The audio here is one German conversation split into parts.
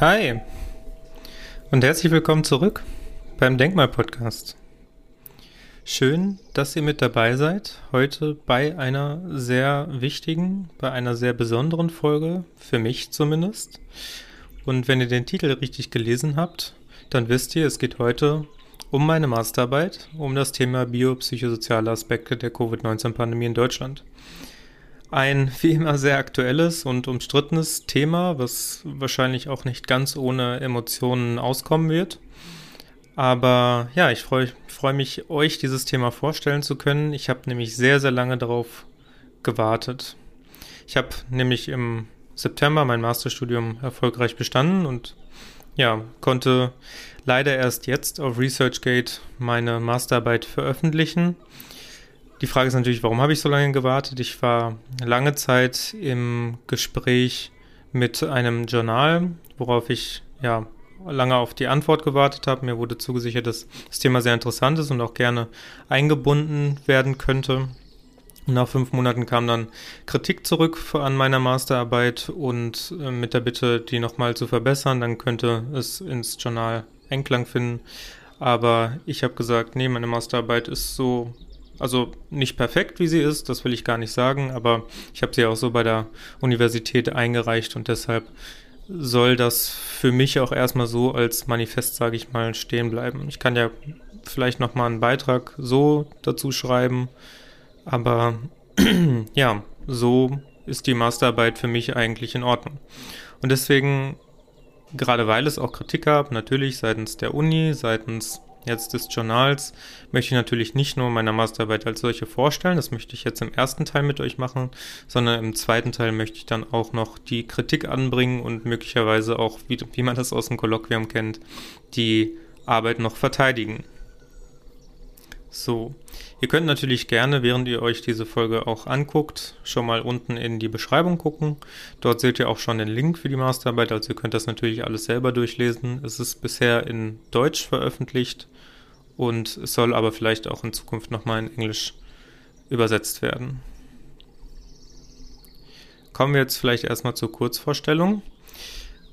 Hi und herzlich willkommen zurück beim Denkmal-Podcast. Schön, dass ihr mit dabei seid, heute bei einer sehr wichtigen, bei einer sehr besonderen Folge, für mich zumindest. Und wenn ihr den Titel richtig gelesen habt, dann wisst ihr, es geht heute um meine Masterarbeit, um das Thema biopsychosoziale Aspekte der Covid-19-Pandemie in Deutschland. Ein wie immer sehr aktuelles und umstrittenes Thema, was wahrscheinlich auch nicht ganz ohne Emotionen auskommen wird. Aber ja, ich freue freu mich, euch dieses Thema vorstellen zu können. Ich habe nämlich sehr, sehr lange darauf gewartet. Ich habe nämlich im September mein Masterstudium erfolgreich bestanden und ja, konnte leider erst jetzt auf ResearchGate meine Masterarbeit veröffentlichen. Die Frage ist natürlich, warum habe ich so lange gewartet? Ich war lange Zeit im Gespräch mit einem Journal, worauf ich ja lange auf die Antwort gewartet habe. Mir wurde zugesichert, dass das Thema sehr interessant ist und auch gerne eingebunden werden könnte. nach fünf Monaten kam dann Kritik zurück an meiner Masterarbeit und äh, mit der Bitte, die nochmal zu verbessern, dann könnte es ins Journal Einklang finden. Aber ich habe gesagt, nee, meine Masterarbeit ist so also nicht perfekt, wie sie ist, das will ich gar nicht sagen, aber ich habe sie auch so bei der Universität eingereicht und deshalb soll das für mich auch erstmal so als Manifest, sage ich mal, stehen bleiben. Ich kann ja vielleicht nochmal einen Beitrag so dazu schreiben, aber ja, so ist die Masterarbeit für mich eigentlich in Ordnung. Und deswegen, gerade weil es auch Kritik gab, natürlich seitens der Uni, seitens jetzt des Journals möchte ich natürlich nicht nur meine Masterarbeit als solche vorstellen, das möchte ich jetzt im ersten Teil mit euch machen, sondern im zweiten Teil möchte ich dann auch noch die Kritik anbringen und möglicherweise auch, wie, wie man das aus dem Kolloquium kennt, die Arbeit noch verteidigen. So, ihr könnt natürlich gerne, während ihr euch diese Folge auch anguckt, schon mal unten in die Beschreibung gucken. Dort seht ihr auch schon den Link für die Masterarbeit, also ihr könnt das natürlich alles selber durchlesen. Es ist bisher in Deutsch veröffentlicht und soll aber vielleicht auch in Zukunft nochmal in Englisch übersetzt werden. Kommen wir jetzt vielleicht erstmal zur Kurzvorstellung.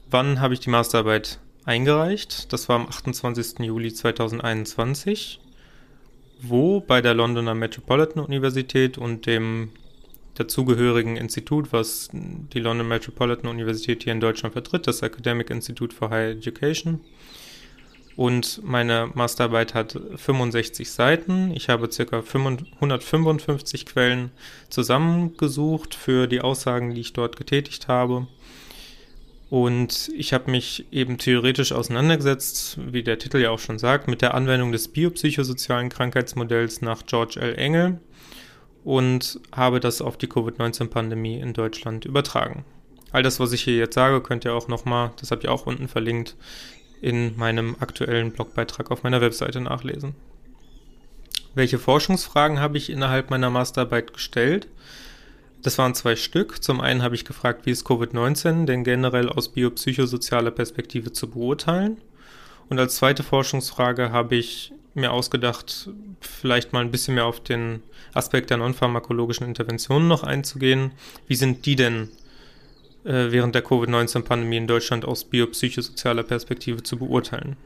Wann habe ich die Masterarbeit eingereicht? Das war am 28. Juli 2021 wo bei der Londoner Metropolitan Universität und dem dazugehörigen Institut, was die London Metropolitan Universität hier in Deutschland vertritt, das Academic Institute for Higher Education. Und meine Masterarbeit hat 65 Seiten. Ich habe ca. 155 Quellen zusammengesucht für die Aussagen, die ich dort getätigt habe. Und ich habe mich eben theoretisch auseinandergesetzt, wie der Titel ja auch schon sagt, mit der Anwendung des biopsychosozialen Krankheitsmodells nach George L. Engel und habe das auf die Covid-19-Pandemie in Deutschland übertragen. All das, was ich hier jetzt sage, könnt ihr auch nochmal, das habe ich auch unten verlinkt, in meinem aktuellen Blogbeitrag auf meiner Webseite nachlesen. Welche Forschungsfragen habe ich innerhalb meiner Masterarbeit gestellt? Das waren zwei Stück. Zum einen habe ich gefragt, wie ist Covid-19 denn generell aus biopsychosozialer Perspektive zu beurteilen? Und als zweite Forschungsfrage habe ich mir ausgedacht, vielleicht mal ein bisschen mehr auf den Aspekt der nonpharmakologischen Interventionen noch einzugehen. Wie sind die denn äh, während der Covid-19-Pandemie in Deutschland aus biopsychosozialer Perspektive zu beurteilen?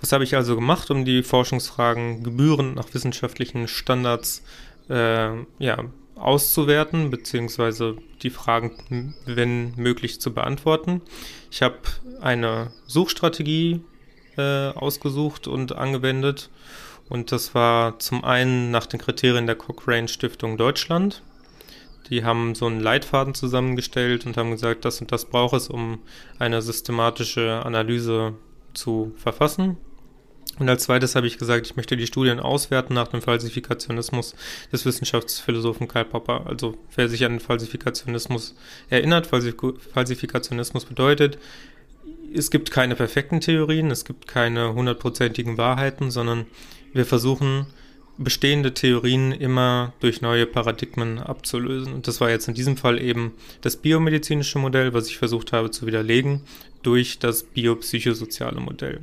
Was habe ich also gemacht, um die Forschungsfragen gebührend nach wissenschaftlichen Standards äh, ja, auszuwerten, beziehungsweise die Fragen, wenn möglich, zu beantworten. Ich habe eine Suchstrategie äh, ausgesucht und angewendet. Und das war zum einen nach den Kriterien der Cochrane Stiftung Deutschland. Die haben so einen Leitfaden zusammengestellt und haben gesagt, das und das braucht es, um eine systematische Analyse zu verfassen. Und als zweites habe ich gesagt, ich möchte die Studien auswerten nach dem Falsifikationismus des Wissenschaftsphilosophen Karl Popper. Also wer sich an den Falsifikationismus erinnert, Falsifikationismus bedeutet, es gibt keine perfekten Theorien, es gibt keine hundertprozentigen Wahrheiten, sondern wir versuchen bestehende Theorien immer durch neue Paradigmen abzulösen. Und das war jetzt in diesem Fall eben das biomedizinische Modell, was ich versucht habe zu widerlegen, durch das biopsychosoziale Modell.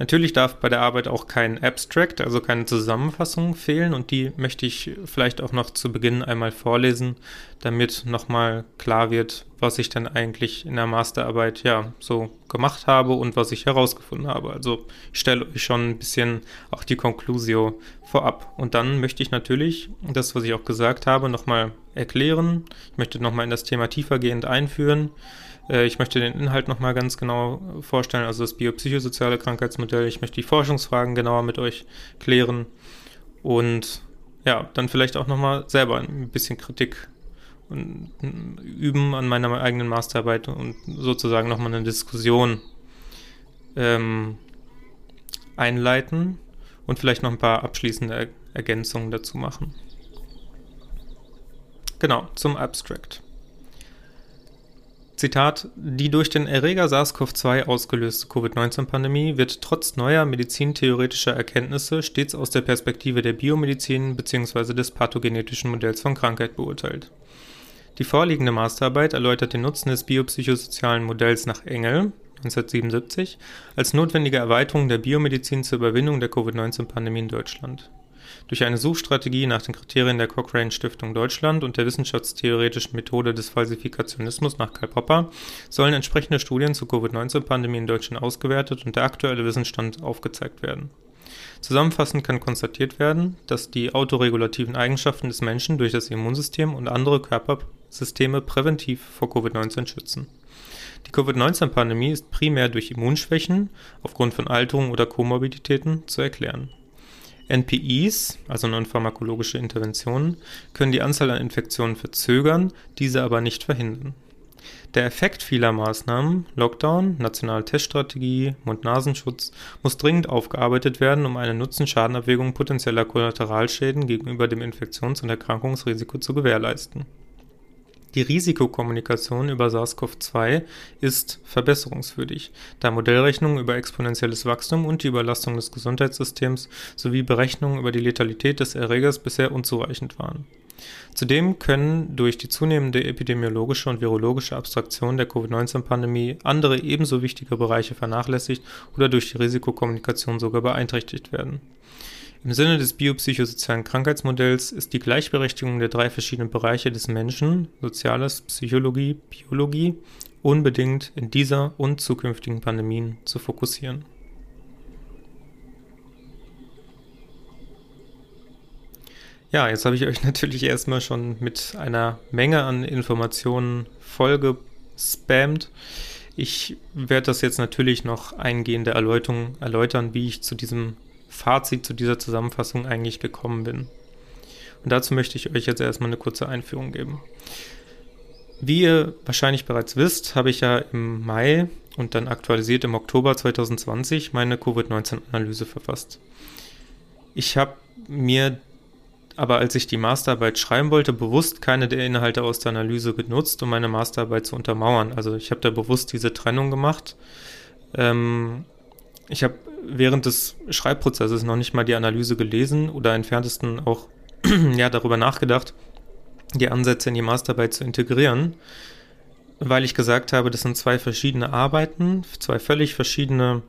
Natürlich darf bei der Arbeit auch kein Abstract, also keine Zusammenfassung fehlen und die möchte ich vielleicht auch noch zu Beginn einmal vorlesen, damit nochmal klar wird, was ich dann eigentlich in der Masterarbeit ja so gemacht habe und was ich herausgefunden habe. Also ich stelle euch schon ein bisschen auch die Conclusio vorab. Und dann möchte ich natürlich das, was ich auch gesagt habe, nochmal erklären. Ich möchte nochmal in das Thema tiefergehend einführen. Äh, ich möchte den Inhalt nochmal ganz genau vorstellen, also das biopsychosoziale Krankheitsmodell. Ich möchte die Forschungsfragen genauer mit euch klären und ja, dann vielleicht auch nochmal selber ein bisschen Kritik üben an meiner eigenen Masterarbeit und sozusagen nochmal eine Diskussion ähm, einleiten und vielleicht noch ein paar abschließende Ergänzungen dazu machen. Genau, zum Abstract. Zitat, die durch den Erreger SARS-CoV-2 ausgelöste Covid-19-Pandemie wird trotz neuer medizintheoretischer Erkenntnisse stets aus der Perspektive der Biomedizin bzw. des pathogenetischen Modells von Krankheit beurteilt. Die vorliegende Masterarbeit erläutert den Nutzen des biopsychosozialen Modells nach Engel 1977 als notwendige Erweiterung der Biomedizin zur Überwindung der Covid-19-Pandemie in Deutschland. Durch eine Suchstrategie nach den Kriterien der Cochrane Stiftung Deutschland und der wissenschaftstheoretischen Methode des Falsifikationismus nach Karl Popper sollen entsprechende Studien zur Covid-19-Pandemie in Deutschland ausgewertet und der aktuelle Wissensstand aufgezeigt werden. Zusammenfassend kann konstatiert werden, dass die autoregulativen Eigenschaften des Menschen durch das Immunsystem und andere Körpersysteme präventiv vor Covid-19 schützen. Die Covid-19-Pandemie ist primär durch Immunschwächen aufgrund von Alterung oder Komorbiditäten zu erklären. NPIs, also non-pharmakologische Interventionen, können die Anzahl an Infektionen verzögern, diese aber nicht verhindern. Der Effekt vieler Maßnahmen, Lockdown, nationale Teststrategie, Mund-Nasenschutz, muss dringend aufgearbeitet werden, um eine Nutzen-Schadenabwägung potenzieller Kollateralschäden gegenüber dem Infektions- und Erkrankungsrisiko zu gewährleisten. Die Risikokommunikation über SARS-CoV-2 ist verbesserungswürdig, da Modellrechnungen über exponentielles Wachstum und die Überlastung des Gesundheitssystems sowie Berechnungen über die Letalität des Erregers bisher unzureichend waren. Zudem können durch die zunehmende epidemiologische und virologische Abstraktion der Covid-19-Pandemie andere ebenso wichtige Bereiche vernachlässigt oder durch die Risikokommunikation sogar beeinträchtigt werden. Im Sinne des biopsychosozialen Krankheitsmodells ist die Gleichberechtigung der drei verschiedenen Bereiche des Menschen Soziales, Psychologie, Biologie unbedingt in dieser und zukünftigen Pandemien zu fokussieren. Ja, jetzt habe ich euch natürlich erstmal schon mit einer Menge an Informationen vollgespammt. Ich werde das jetzt natürlich noch eingehende Erläuterung, erläutern, wie ich zu diesem Fazit zu dieser Zusammenfassung eigentlich gekommen bin. Und dazu möchte ich euch jetzt erstmal eine kurze Einführung geben. Wie ihr wahrscheinlich bereits wisst, habe ich ja im Mai und dann aktualisiert im Oktober 2020 meine Covid-19-Analyse verfasst. Ich habe mir aber als ich die Masterarbeit schreiben wollte, bewusst keine der Inhalte aus der Analyse genutzt, um meine Masterarbeit zu untermauern. Also ich habe da bewusst diese Trennung gemacht. Ähm, ich habe während des Schreibprozesses noch nicht mal die Analyse gelesen oder entferntesten auch ja, darüber nachgedacht, die Ansätze in die Masterarbeit zu integrieren, weil ich gesagt habe, das sind zwei verschiedene Arbeiten, zwei völlig verschiedene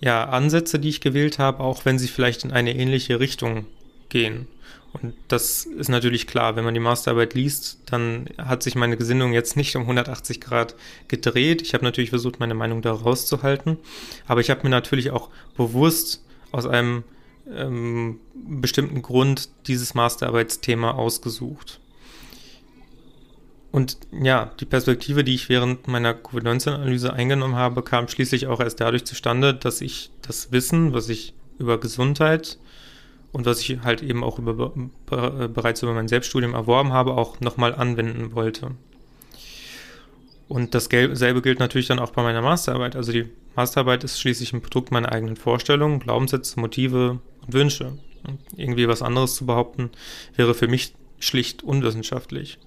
ja, Ansätze, die ich gewählt habe, auch wenn sie vielleicht in eine ähnliche Richtung gehen. Und das ist natürlich klar, wenn man die Masterarbeit liest, dann hat sich meine Gesinnung jetzt nicht um 180 Grad gedreht. Ich habe natürlich versucht, meine Meinung da rauszuhalten, aber ich habe mir natürlich auch bewusst aus einem ähm, bestimmten Grund dieses Masterarbeitsthema ausgesucht. Und ja, die Perspektive, die ich während meiner Covid-19-Analyse eingenommen habe, kam schließlich auch erst dadurch zustande, dass ich das Wissen, was ich über Gesundheit und was ich halt eben auch über, bereits über mein Selbststudium erworben habe, auch nochmal anwenden wollte. Und dasselbe gilt natürlich dann auch bei meiner Masterarbeit. Also die Masterarbeit ist schließlich ein Produkt meiner eigenen Vorstellungen, Glaubenssätze, Motive und Wünsche. Und irgendwie was anderes zu behaupten, wäre für mich schlicht unwissenschaftlich.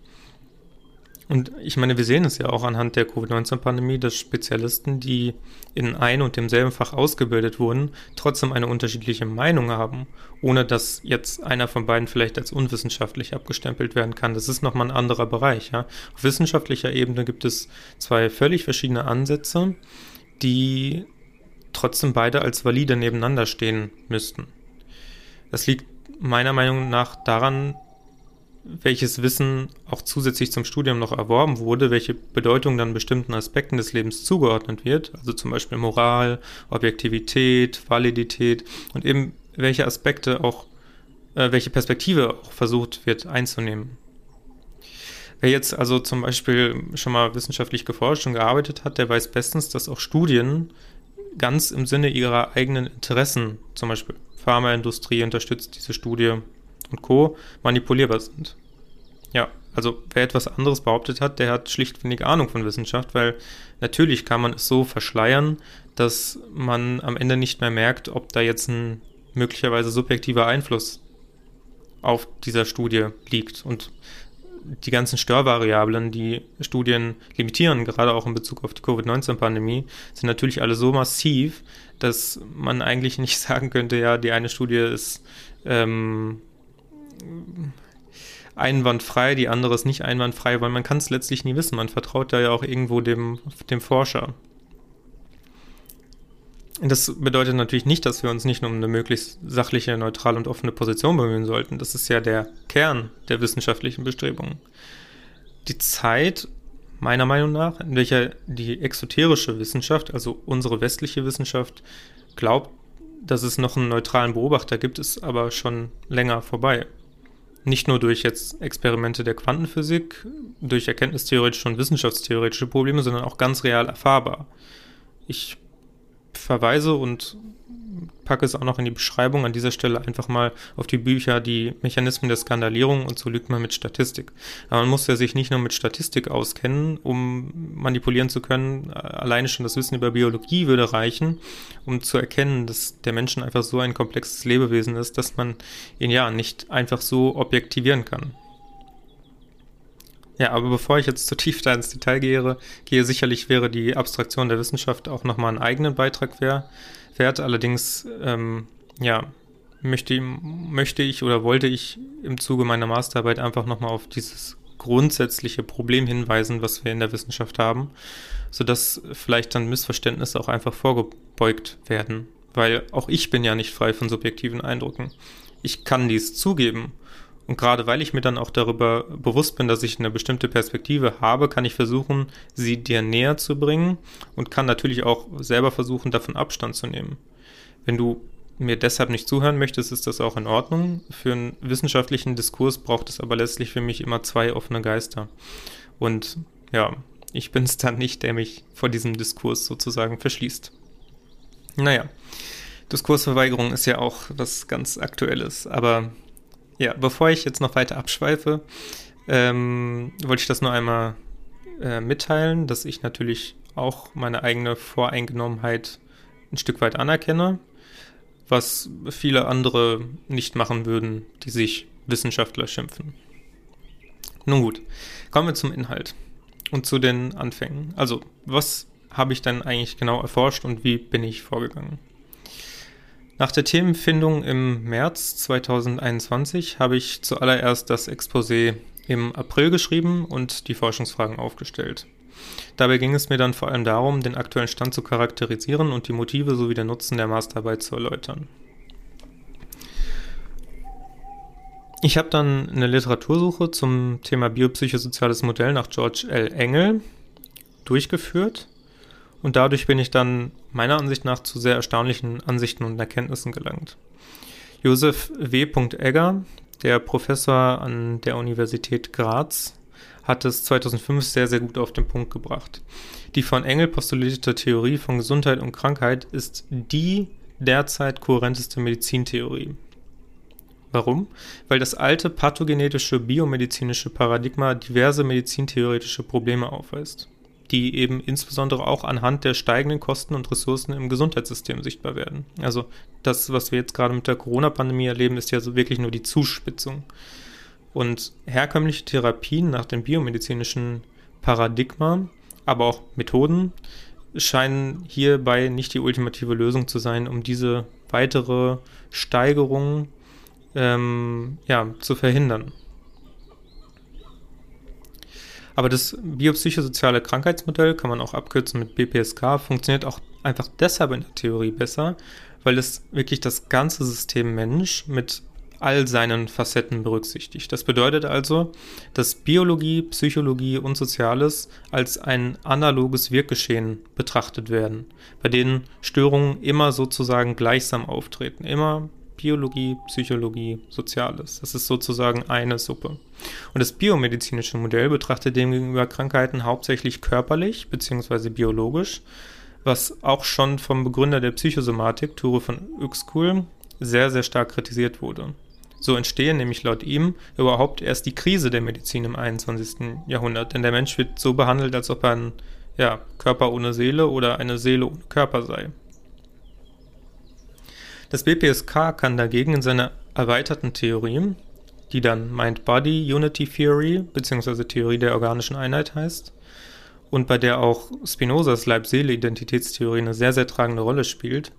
Und ich meine, wir sehen es ja auch anhand der Covid-19-Pandemie, dass Spezialisten, die in ein und demselben Fach ausgebildet wurden, trotzdem eine unterschiedliche Meinung haben, ohne dass jetzt einer von beiden vielleicht als unwissenschaftlich abgestempelt werden kann. Das ist nochmal ein anderer Bereich. Ja? Auf wissenschaftlicher Ebene gibt es zwei völlig verschiedene Ansätze, die trotzdem beide als valide nebeneinander stehen müssten. Das liegt meiner Meinung nach daran, welches Wissen auch zusätzlich zum Studium noch erworben wurde, welche Bedeutung dann bestimmten Aspekten des Lebens zugeordnet wird, also zum Beispiel Moral, Objektivität, Validität und eben welche Aspekte auch, äh, welche Perspektive auch versucht wird einzunehmen. Wer jetzt also zum Beispiel schon mal wissenschaftlich geforscht und gearbeitet hat, der weiß bestens, dass auch Studien ganz im Sinne ihrer eigenen Interessen, zum Beispiel Pharmaindustrie unterstützt diese Studie und Co., manipulierbar sind. Ja, also wer etwas anderes behauptet hat, der hat schlicht wenig Ahnung von Wissenschaft, weil natürlich kann man es so verschleiern, dass man am Ende nicht mehr merkt, ob da jetzt ein möglicherweise subjektiver Einfluss auf dieser Studie liegt. Und die ganzen Störvariablen, die Studien limitieren, gerade auch in Bezug auf die Covid-19-Pandemie, sind natürlich alle so massiv, dass man eigentlich nicht sagen könnte, ja, die eine Studie ist ähm, einwandfrei, die andere ist nicht einwandfrei, weil man kann es letztlich nie wissen. Man vertraut da ja auch irgendwo dem, dem Forscher. Das bedeutet natürlich nicht, dass wir uns nicht nur um eine möglichst sachliche, neutrale und offene Position bemühen sollten. Das ist ja der Kern der wissenschaftlichen Bestrebungen. Die Zeit, meiner Meinung nach, in welcher die exoterische Wissenschaft, also unsere westliche Wissenschaft, glaubt, dass es noch einen neutralen Beobachter gibt, ist aber schon länger vorbei. Nicht nur durch jetzt Experimente der Quantenphysik, durch erkenntnistheoretische und wissenschaftstheoretische Probleme, sondern auch ganz real erfahrbar. Ich verweise und packe es auch noch in die Beschreibung an dieser Stelle einfach mal auf die Bücher die Mechanismen der Skandalierung und so lügt man mit Statistik. Aber man muss ja sich nicht nur mit Statistik auskennen, um manipulieren zu können. Alleine schon das Wissen über Biologie würde reichen, um zu erkennen, dass der Mensch einfach so ein komplexes Lebewesen ist, dass man ihn ja nicht einfach so objektivieren kann. Ja, aber bevor ich jetzt zu tief da ins Detail gehe, gehe sicherlich wäre die Abstraktion der Wissenschaft auch nochmal einen eigenen Beitrag wert. Allerdings, ähm, ja, möchte, möchte ich oder wollte ich im Zuge meiner Masterarbeit einfach nochmal auf dieses grundsätzliche Problem hinweisen, was wir in der Wissenschaft haben, sodass vielleicht dann Missverständnisse auch einfach vorgebeugt werden. Weil auch ich bin ja nicht frei von subjektiven Eindrücken. Ich kann dies zugeben und gerade weil ich mir dann auch darüber bewusst bin, dass ich eine bestimmte Perspektive habe, kann ich versuchen, sie dir näher zu bringen und kann natürlich auch selber versuchen, davon Abstand zu nehmen. Wenn du mir deshalb nicht zuhören möchtest, ist das auch in Ordnung. Für einen wissenschaftlichen Diskurs braucht es aber letztlich für mich immer zwei offene Geister. Und ja, ich bin es dann nicht, der mich vor diesem Diskurs sozusagen verschließt. Naja, Diskursverweigerung ist ja auch was ganz Aktuelles, aber ja, bevor ich jetzt noch weiter abschweife, ähm, wollte ich das nur einmal äh, mitteilen, dass ich natürlich auch meine eigene Voreingenommenheit ein Stück weit anerkenne, was viele andere nicht machen würden, die sich Wissenschaftler schimpfen. Nun gut, kommen wir zum Inhalt und zu den Anfängen. Also, was habe ich dann eigentlich genau erforscht und wie bin ich vorgegangen? Nach der Themenfindung im März 2021 habe ich zuallererst das Exposé im April geschrieben und die Forschungsfragen aufgestellt. Dabei ging es mir dann vor allem darum, den aktuellen Stand zu charakterisieren und die Motive sowie den Nutzen der Masterarbeit zu erläutern. Ich habe dann eine Literatursuche zum Thema biopsychosoziales Modell nach George L. Engel durchgeführt und dadurch bin ich dann meiner Ansicht nach zu sehr erstaunlichen Ansichten und Erkenntnissen gelangt. Josef W. Egger, der Professor an der Universität Graz, hat es 2005 sehr, sehr gut auf den Punkt gebracht. Die von Engel postulierte Theorie von Gesundheit und Krankheit ist die derzeit kohärenteste Medizintheorie. Warum? Weil das alte pathogenetische biomedizinische Paradigma diverse medizintheoretische Probleme aufweist die eben insbesondere auch anhand der steigenden Kosten und Ressourcen im Gesundheitssystem sichtbar werden. Also das, was wir jetzt gerade mit der Corona-Pandemie erleben, ist ja so wirklich nur die Zuspitzung. Und herkömmliche Therapien nach dem biomedizinischen Paradigma, aber auch Methoden, scheinen hierbei nicht die ultimative Lösung zu sein, um diese weitere Steigerung ähm, ja, zu verhindern. Aber das biopsychosoziale Krankheitsmodell, kann man auch abkürzen mit BPSK, funktioniert auch einfach deshalb in der Theorie besser, weil es wirklich das ganze System Mensch mit all seinen Facetten berücksichtigt. Das bedeutet also, dass Biologie, Psychologie und Soziales als ein analoges Wirkgeschehen betrachtet werden, bei denen Störungen immer sozusagen gleichsam auftreten. Immer Biologie, Psychologie, Soziales. Das ist sozusagen eine Suppe. Und das biomedizinische Modell betrachtet demgegenüber Krankheiten hauptsächlich körperlich bzw. biologisch, was auch schon vom Begründer der Psychosomatik, Ture von Uexküll, sehr, sehr stark kritisiert wurde. So entstehen nämlich laut ihm überhaupt erst die Krise der Medizin im 21. Jahrhundert, denn der Mensch wird so behandelt, als ob er ein ja, Körper ohne Seele oder eine Seele ohne Körper sei. Das BPSK kann dagegen in seiner erweiterten Theorie, die dann Mind-Body Unity Theory bzw. Theorie der organischen Einheit heißt und bei der auch Spinozas Leib-Seele-Identitätstheorie eine sehr, sehr tragende Rolle spielt,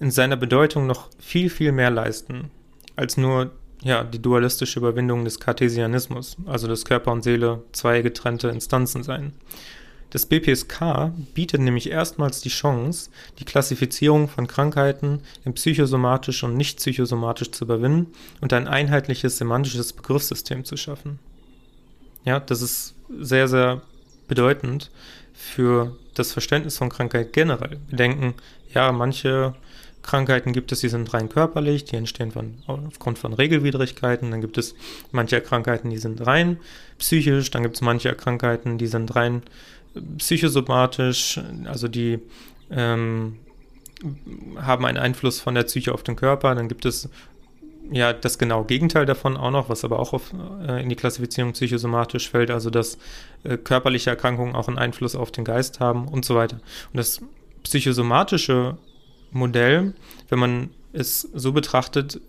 in seiner Bedeutung noch viel, viel mehr leisten als nur ja, die dualistische Überwindung des Cartesianismus, also dass Körper und Seele zwei getrennte Instanzen seien. Das BPSK bietet nämlich erstmals die Chance, die Klassifizierung von Krankheiten in psychosomatisch und nicht psychosomatisch zu überwinden und ein einheitliches semantisches Begriffssystem zu schaffen. Ja, das ist sehr, sehr bedeutend für das Verständnis von Krankheit generell. Wir denken, ja, manche Krankheiten gibt es, die sind rein körperlich, die entstehen von, aufgrund von Regelwidrigkeiten. Dann gibt es manche Krankheiten, die sind rein psychisch. Dann gibt es manche Krankheiten, die sind rein psychosomatisch, also die ähm, haben einen Einfluss von der Psyche auf den Körper. Dann gibt es ja das genaue Gegenteil davon auch noch, was aber auch auf, äh, in die Klassifizierung psychosomatisch fällt, also dass äh, körperliche Erkrankungen auch einen Einfluss auf den Geist haben und so weiter. Und das psychosomatische Modell, wenn man es so betrachtet,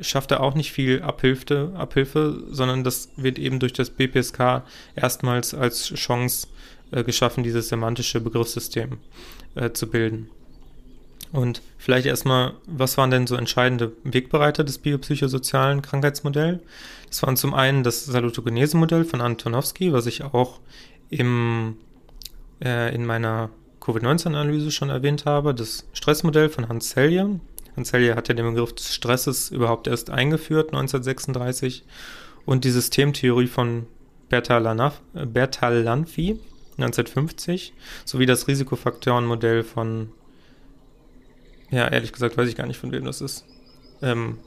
schafft er auch nicht viel Abhilfe, Abhilfe, sondern das wird eben durch das BPSK erstmals als Chance äh, geschaffen, dieses semantische Begriffssystem äh, zu bilden. Und vielleicht erstmal, was waren denn so entscheidende Wegbereiter des biopsychosozialen Krankheitsmodells? Das waren zum einen das Salutogenese-Modell von Antonowski, was ich auch im, äh, in meiner Covid-19-Analyse schon erwähnt habe, das Stressmodell von Hans Selye. Hans Selye hat ja den Begriff des Stresses überhaupt erst eingeführt, 1936. Und die Systemtheorie von Bertalanffy, 1950 sowie das Risikofaktorenmodell von, ja, ehrlich gesagt weiß ich gar nicht, von wem das ist. Ähm,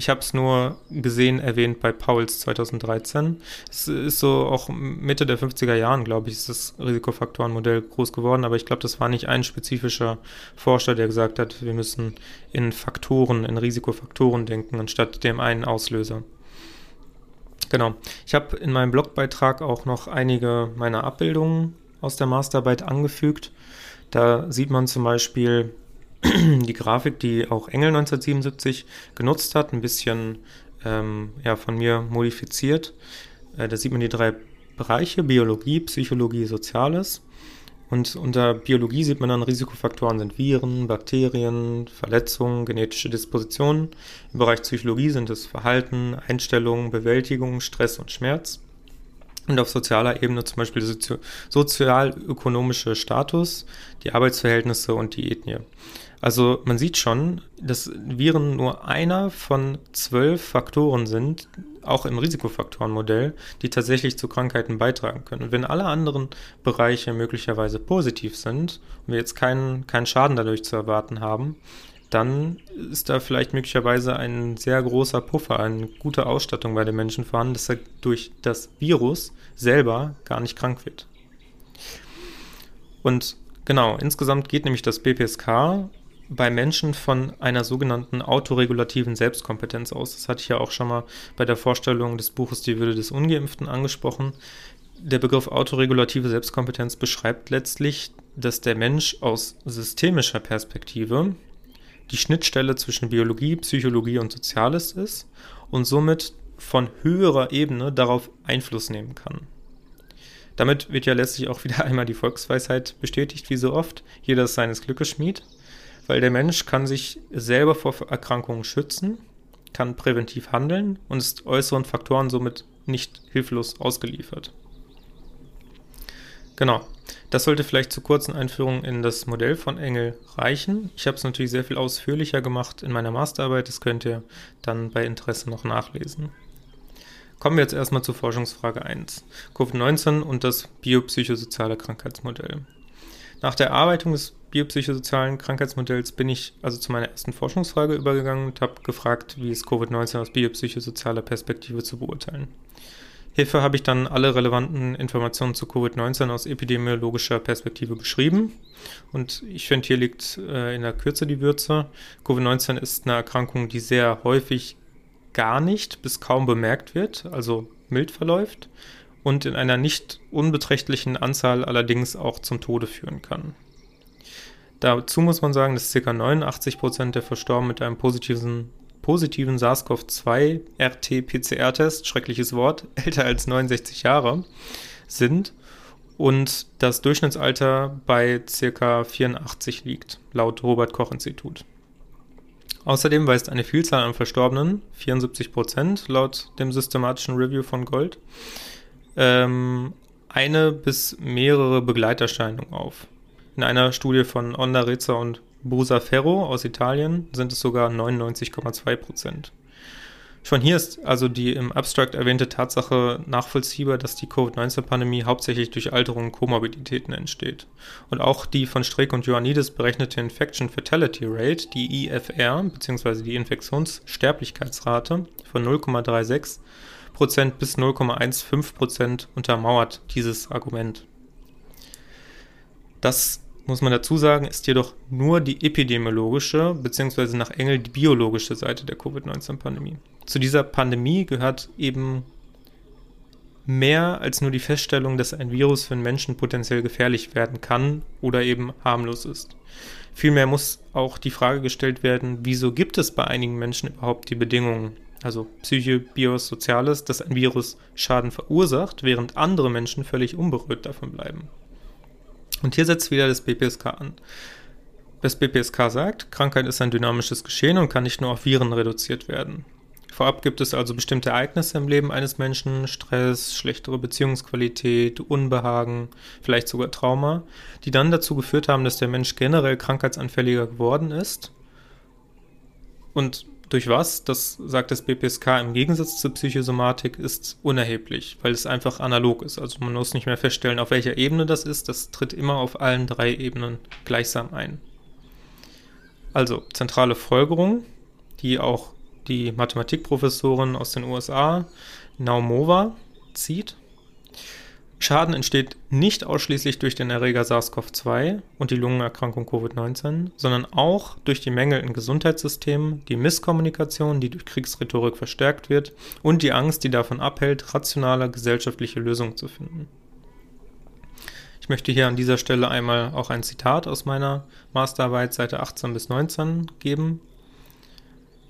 ich habe es nur gesehen, erwähnt bei Pauls 2013. Es ist so auch Mitte der 50er Jahren, glaube ich, ist das Risikofaktorenmodell groß geworden, aber ich glaube, das war nicht ein spezifischer Forscher, der gesagt hat, wir müssen in Faktoren, in Risikofaktoren denken, anstatt dem einen Auslöser. Genau. Ich habe in meinem Blogbeitrag auch noch einige meiner Abbildungen aus der Masterarbeit angefügt. Da sieht man zum Beispiel die Grafik, die auch Engel 1977 genutzt hat, ein bisschen ähm, ja, von mir modifiziert. Äh, da sieht man die drei Bereiche, Biologie, Psychologie, Soziales. Und unter Biologie sieht man dann Risikofaktoren sind Viren, Bakterien, Verletzungen, genetische Dispositionen. Im Bereich Psychologie sind es Verhalten, Einstellungen, Bewältigung, Stress und Schmerz. Und auf sozialer Ebene zum Beispiel der sozial-ökonomische Status, die Arbeitsverhältnisse und die Ethnie. Also man sieht schon, dass Viren nur einer von zwölf Faktoren sind, auch im Risikofaktorenmodell, die tatsächlich zu Krankheiten beitragen können. Und wenn alle anderen Bereiche möglicherweise positiv sind und wir jetzt keinen, keinen Schaden dadurch zu erwarten haben, dann ist da vielleicht möglicherweise ein sehr großer Puffer, eine gute Ausstattung bei den Menschen vorhanden, dass er durch das Virus selber gar nicht krank wird. Und genau, insgesamt geht nämlich das BPSK bei Menschen von einer sogenannten autoregulativen Selbstkompetenz aus. Das hatte ich ja auch schon mal bei der Vorstellung des Buches Die Würde des Ungeimpften angesprochen. Der Begriff autoregulative Selbstkompetenz beschreibt letztlich, dass der Mensch aus systemischer Perspektive die Schnittstelle zwischen Biologie, Psychologie und Soziales ist und somit von höherer Ebene darauf Einfluss nehmen kann. Damit wird ja letztlich auch wieder einmal die Volksweisheit bestätigt, wie so oft. Jeder ist seines Glückes Schmied weil der Mensch kann sich selber vor Erkrankungen schützen, kann präventiv handeln und ist äußeren Faktoren somit nicht hilflos ausgeliefert. Genau, das sollte vielleicht zur kurzen Einführung in das Modell von Engel reichen. Ich habe es natürlich sehr viel ausführlicher gemacht in meiner Masterarbeit, das könnt ihr dann bei Interesse noch nachlesen. Kommen wir jetzt erstmal zur Forschungsfrage 1. Covid-19 und das biopsychosoziale Krankheitsmodell. Nach der Erarbeitung des biopsychosozialen Krankheitsmodells bin ich also zu meiner ersten Forschungsfrage übergegangen und habe gefragt, wie ist Covid-19 aus biopsychosozialer Perspektive zu beurteilen. Hierfür habe ich dann alle relevanten Informationen zu Covid-19 aus epidemiologischer Perspektive beschrieben. Und ich finde, hier liegt äh, in der Kürze die Würze. Covid-19 ist eine Erkrankung, die sehr häufig gar nicht bis kaum bemerkt wird, also mild verläuft und in einer nicht unbeträchtlichen Anzahl allerdings auch zum Tode führen kann. Dazu muss man sagen, dass ca. 89% der Verstorbenen mit einem positiven, positiven SARS-CoV-2 RT-PCR-Test, schreckliches Wort, älter als 69 Jahre sind und das Durchschnittsalter bei ca. 84 liegt, laut Robert Koch Institut. Außerdem weist eine Vielzahl an Verstorbenen, 74% laut dem systematischen Review von Gold, ähm, eine bis mehrere Begleiterscheinungen auf. In einer Studie von Onda Reza und Busaferro aus Italien sind es sogar 99,2% Schon hier ist also die im Abstract erwähnte Tatsache nachvollziehbar, dass die Covid-19-Pandemie hauptsächlich durch Alterung und Komorbiditäten entsteht. Und auch die von Streeck und Ioannidis berechnete Infection Fatality Rate, die IFR, bzw. die Infektionssterblichkeitsrate von 0,36 bis 0,15% untermauert dieses Argument. Das muss man dazu sagen, ist jedoch nur die epidemiologische bzw. nach Engel die biologische Seite der Covid-19-Pandemie. Zu dieser Pandemie gehört eben mehr als nur die Feststellung, dass ein Virus für einen Menschen potenziell gefährlich werden kann oder eben harmlos ist. Vielmehr muss auch die Frage gestellt werden, wieso gibt es bei einigen Menschen überhaupt die Bedingungen, also Psyche, Bios, Soziales, dass ein Virus Schaden verursacht, während andere Menschen völlig unberührt davon bleiben. Und hier setzt wieder das BPSK an. Das BPSK sagt, Krankheit ist ein dynamisches Geschehen und kann nicht nur auf Viren reduziert werden. Vorab gibt es also bestimmte Ereignisse im Leben eines Menschen, Stress, schlechtere Beziehungsqualität, Unbehagen, vielleicht sogar Trauma, die dann dazu geführt haben, dass der Mensch generell krankheitsanfälliger geworden ist. Und durch was? Das sagt das BPSK im Gegensatz zur Psychosomatik ist unerheblich, weil es einfach analog ist. Also man muss nicht mehr feststellen, auf welcher Ebene das ist. Das tritt immer auf allen drei Ebenen gleichsam ein. Also zentrale Folgerung, die auch die Mathematikprofessorin aus den USA, Naumova, zieht. Schaden entsteht nicht ausschließlich durch den Erreger SARS-CoV-2 und die Lungenerkrankung Covid-19, sondern auch durch die Mängel im Gesundheitssystem, die Misskommunikation, die durch Kriegsrhetorik verstärkt wird und die Angst, die davon abhält, rationale gesellschaftliche Lösungen zu finden. Ich möchte hier an dieser Stelle einmal auch ein Zitat aus meiner Masterarbeit Seite 18 bis 19 geben.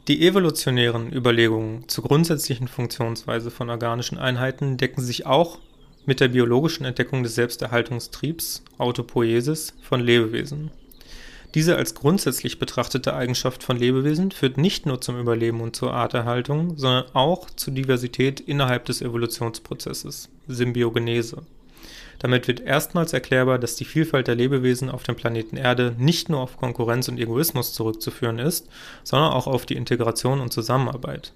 Die evolutionären Überlegungen zur grundsätzlichen Funktionsweise von organischen Einheiten decken sich auch mit der biologischen Entdeckung des Selbsterhaltungstriebs (Autopoiesis) von Lebewesen. Diese als grundsätzlich betrachtete Eigenschaft von Lebewesen führt nicht nur zum Überleben und zur Arterhaltung, sondern auch zu Diversität innerhalb des Evolutionsprozesses (Symbiogenese damit wird erstmals erklärbar, dass die Vielfalt der Lebewesen auf dem Planeten Erde nicht nur auf Konkurrenz und Egoismus zurückzuführen ist, sondern auch auf die Integration und Zusammenarbeit.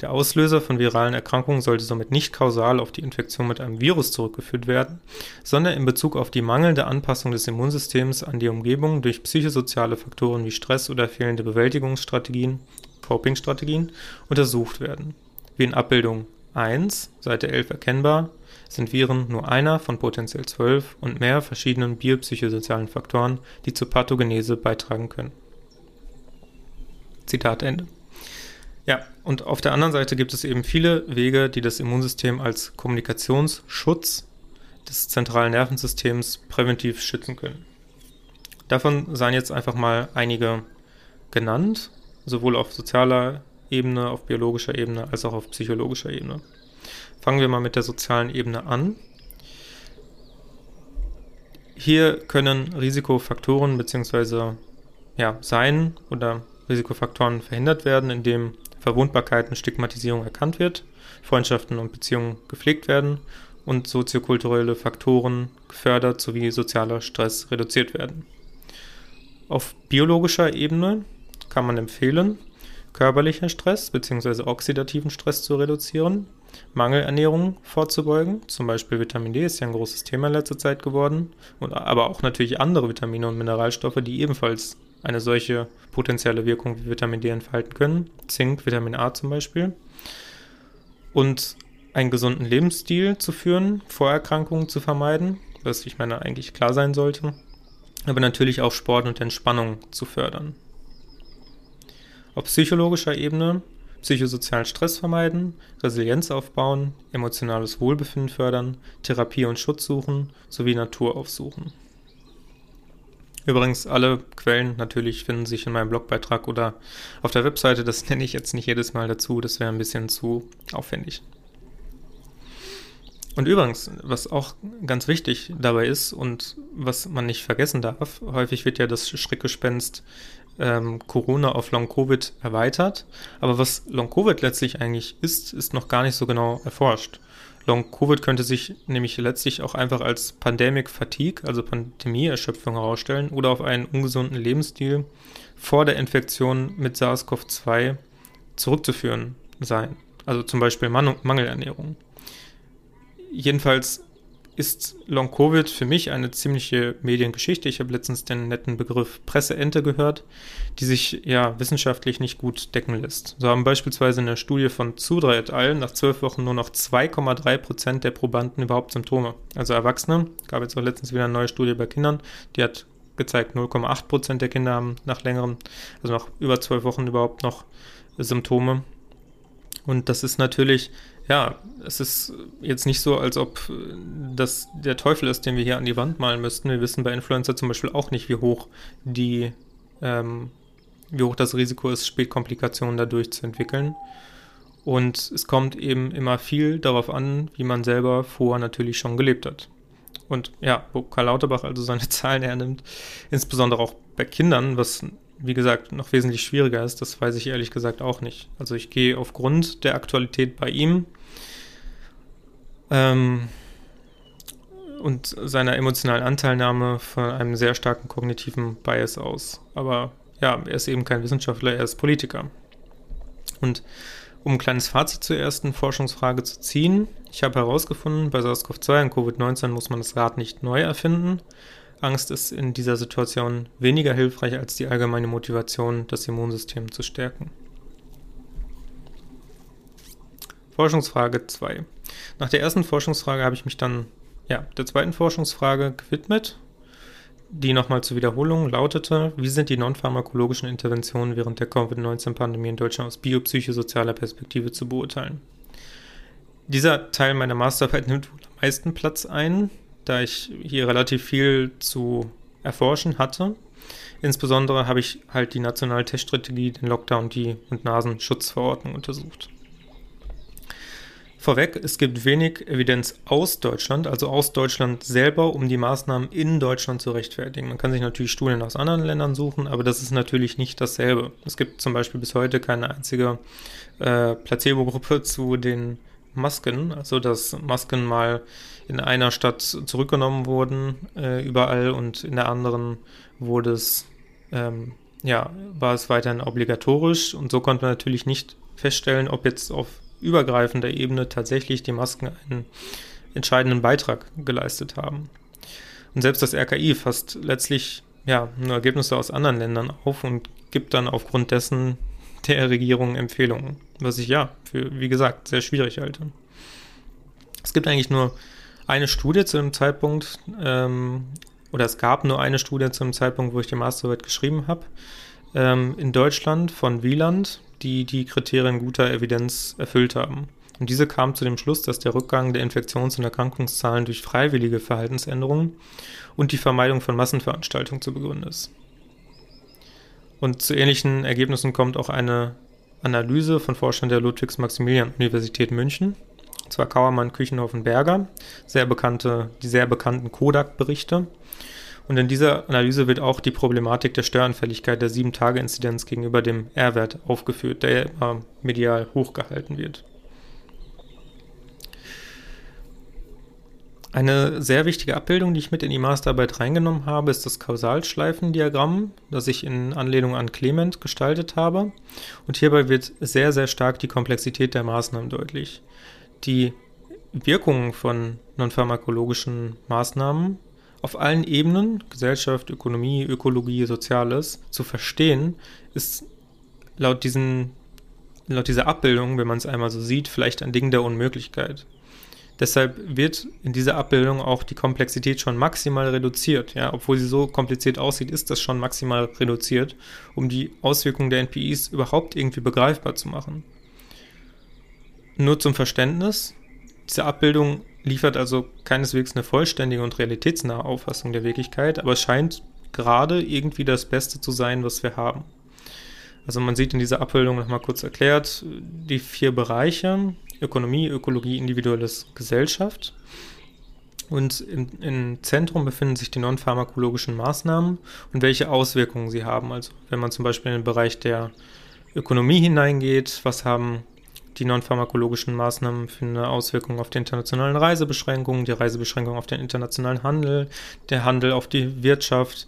Der Auslöser von viralen Erkrankungen sollte somit nicht kausal auf die Infektion mit einem Virus zurückgeführt werden, sondern in Bezug auf die mangelnde Anpassung des Immunsystems an die Umgebung durch psychosoziale Faktoren wie Stress oder fehlende Bewältigungsstrategien, Coping-Strategien, untersucht werden. Wie in Abbildung 1, Seite 11 erkennbar, sind Viren nur einer von potenziell zwölf und mehr verschiedenen biopsychosozialen Faktoren, die zur Pathogenese beitragen können. Zitat Ende. Ja, und auf der anderen Seite gibt es eben viele Wege, die das Immunsystem als Kommunikationsschutz des zentralen Nervensystems präventiv schützen können. Davon seien jetzt einfach mal einige genannt, sowohl auf sozialer Ebene, auf biologischer Ebene als auch auf psychologischer Ebene. Fangen wir mal mit der sozialen Ebene an. Hier können Risikofaktoren bzw. Ja, sein oder Risikofaktoren verhindert werden, indem Verwundbarkeit und Stigmatisierung erkannt wird, Freundschaften und Beziehungen gepflegt werden und soziokulturelle Faktoren gefördert sowie sozialer Stress reduziert werden. Auf biologischer Ebene kann man empfehlen, körperlicher Stress bzw. oxidativen Stress zu reduzieren, Mangelernährung vorzubeugen, zum Beispiel Vitamin D ist ja ein großes Thema in letzter Zeit geworden, und, aber auch natürlich andere Vitamine und Mineralstoffe, die ebenfalls eine solche potenzielle Wirkung wie Vitamin D entfalten können, Zink, Vitamin A zum Beispiel. Und einen gesunden Lebensstil zu führen, Vorerkrankungen zu vermeiden, was ich meine eigentlich klar sein sollte, aber natürlich auch Sport und Entspannung zu fördern. Auf psychologischer Ebene psychosozialen Stress vermeiden, Resilienz aufbauen, emotionales Wohlbefinden fördern, Therapie und Schutz suchen sowie Natur aufsuchen. Übrigens, alle Quellen natürlich finden sich in meinem Blogbeitrag oder auf der Webseite. Das nenne ich jetzt nicht jedes Mal dazu, das wäre ein bisschen zu aufwendig. Und übrigens, was auch ganz wichtig dabei ist und was man nicht vergessen darf, häufig wird ja das Schreckgespenst ähm, Corona auf Long-Covid erweitert. Aber was Long-Covid letztlich eigentlich ist, ist noch gar nicht so genau erforscht. Long-Covid könnte sich nämlich letztlich auch einfach als Pandemic Fatigue, also Pandemieerschöpfung herausstellen oder auf einen ungesunden Lebensstil vor der Infektion mit SARS-CoV-2 zurückzuführen sein. Also zum Beispiel Man Mangelernährung. Jedenfalls ist Long Covid für mich eine ziemliche Mediengeschichte. Ich habe letztens den netten Begriff Presseente gehört, die sich ja wissenschaftlich nicht gut decken lässt. So haben beispielsweise in der Studie von Zudra et al. nach zwölf Wochen nur noch 2,3 Prozent der Probanden überhaupt Symptome. Also Erwachsene. Gab jetzt auch letztens wieder eine neue Studie bei Kindern, die hat gezeigt, 0,8 Prozent der Kinder haben nach längerem, also nach über zwölf Wochen überhaupt noch Symptome. Und das ist natürlich ja, es ist jetzt nicht so, als ob das der Teufel ist, den wir hier an die Wand malen müssten. Wir wissen bei Influencer zum Beispiel auch nicht, wie hoch die, ähm, wie hoch das Risiko ist, Spätkomplikationen dadurch zu entwickeln. Und es kommt eben immer viel darauf an, wie man selber vorher natürlich schon gelebt hat. Und ja, wo Karl Lauterbach also seine Zahlen hernimmt, insbesondere auch bei Kindern, was wie gesagt, noch wesentlich schwieriger ist, das weiß ich ehrlich gesagt auch nicht. Also ich gehe aufgrund der Aktualität bei ihm ähm, und seiner emotionalen Anteilnahme von einem sehr starken kognitiven Bias aus. Aber ja, er ist eben kein Wissenschaftler, er ist Politiker. Und um ein kleines Fazit zur ersten Forschungsfrage zu ziehen, ich habe herausgefunden, bei SARS-CoV-2 und Covid-19 muss man das Rad nicht neu erfinden. Angst ist in dieser Situation weniger hilfreich als die allgemeine Motivation, das Immunsystem zu stärken. Forschungsfrage 2. Nach der ersten Forschungsfrage habe ich mich dann ja, der zweiten Forschungsfrage gewidmet, die nochmal zur Wiederholung lautete, wie sind die nonpharmakologischen Interventionen während der Covid-19-Pandemie in Deutschland aus biopsychosozialer Perspektive zu beurteilen? Dieser Teil meiner Masterarbeit nimmt wohl am meisten Platz ein, da ich hier relativ viel zu erforschen hatte. Insbesondere habe ich halt die nationale Teststrategie, den Lockdown die und Nasenschutzverordnung untersucht. Vorweg, es gibt wenig Evidenz aus Deutschland, also aus Deutschland selber, um die Maßnahmen in Deutschland zu rechtfertigen. Man kann sich natürlich Studien aus anderen Ländern suchen, aber das ist natürlich nicht dasselbe. Es gibt zum Beispiel bis heute keine einzige äh, Placebo-Gruppe zu den Masken, also dass Masken mal in einer Stadt zurückgenommen wurden, äh, überall und in der anderen wurde es, ähm, ja, war es weiterhin obligatorisch und so konnte man natürlich nicht feststellen, ob jetzt auf übergreifender Ebene tatsächlich die Masken einen entscheidenden Beitrag geleistet haben. Und selbst das RKI fasst letztlich ja, nur Ergebnisse aus anderen Ländern auf und gibt dann aufgrund dessen der Regierung Empfehlungen, was ich ja für, wie gesagt, sehr schwierig halte. Es gibt eigentlich nur eine Studie zu dem Zeitpunkt, ähm, oder es gab nur eine Studie zu dem Zeitpunkt, wo ich die Masterarbeit geschrieben habe, ähm, in Deutschland von Wieland, die die Kriterien guter Evidenz erfüllt haben. Und diese kam zu dem Schluss, dass der Rückgang der Infektions- und Erkrankungszahlen durch freiwillige Verhaltensänderungen und die Vermeidung von Massenveranstaltungen zu begründen ist. Und zu ähnlichen Ergebnissen kommt auch eine Analyse von Forschern der Ludwigs-Maximilian-Universität München, und zwar Kauermann, Küchenhofen, Berger, sehr bekannte, die sehr bekannten Kodak-Berichte. Und in dieser Analyse wird auch die Problematik der Störanfälligkeit der 7-Tage-Inzidenz gegenüber dem R-Wert aufgeführt, der medial hochgehalten wird. Eine sehr wichtige Abbildung, die ich mit in die Masterarbeit reingenommen habe, ist das Kausalschleifendiagramm, das ich in Anlehnung an Clement gestaltet habe. Und hierbei wird sehr, sehr stark die Komplexität der Maßnahmen deutlich. Die Wirkungen von nonpharmakologischen Maßnahmen auf allen Ebenen, Gesellschaft, Ökonomie, Ökologie, Soziales, zu verstehen, ist laut, diesen, laut dieser Abbildung, wenn man es einmal so sieht, vielleicht ein Ding der Unmöglichkeit. Deshalb wird in dieser Abbildung auch die Komplexität schon maximal reduziert. Ja, obwohl sie so kompliziert aussieht, ist das schon maximal reduziert, um die Auswirkungen der NPIs überhaupt irgendwie begreifbar zu machen. Nur zum Verständnis, diese Abbildung liefert also keineswegs eine vollständige und realitätsnahe Auffassung der Wirklichkeit, aber scheint gerade irgendwie das Beste zu sein, was wir haben. Also man sieht in dieser Abbildung nochmal kurz erklärt die vier Bereiche, Ökonomie, Ökologie, individuelles Gesellschaft. Und im, im, Zentrum befinden sich die non-pharmakologischen Maßnahmen und welche Auswirkungen sie haben. Also wenn man zum Beispiel in den Bereich der Ökonomie hineingeht, was haben die non-pharmakologischen Maßnahmen für eine Auswirkung auf die internationalen Reisebeschränkungen, die Reisebeschränkungen auf den internationalen Handel, der Handel auf die Wirtschaft,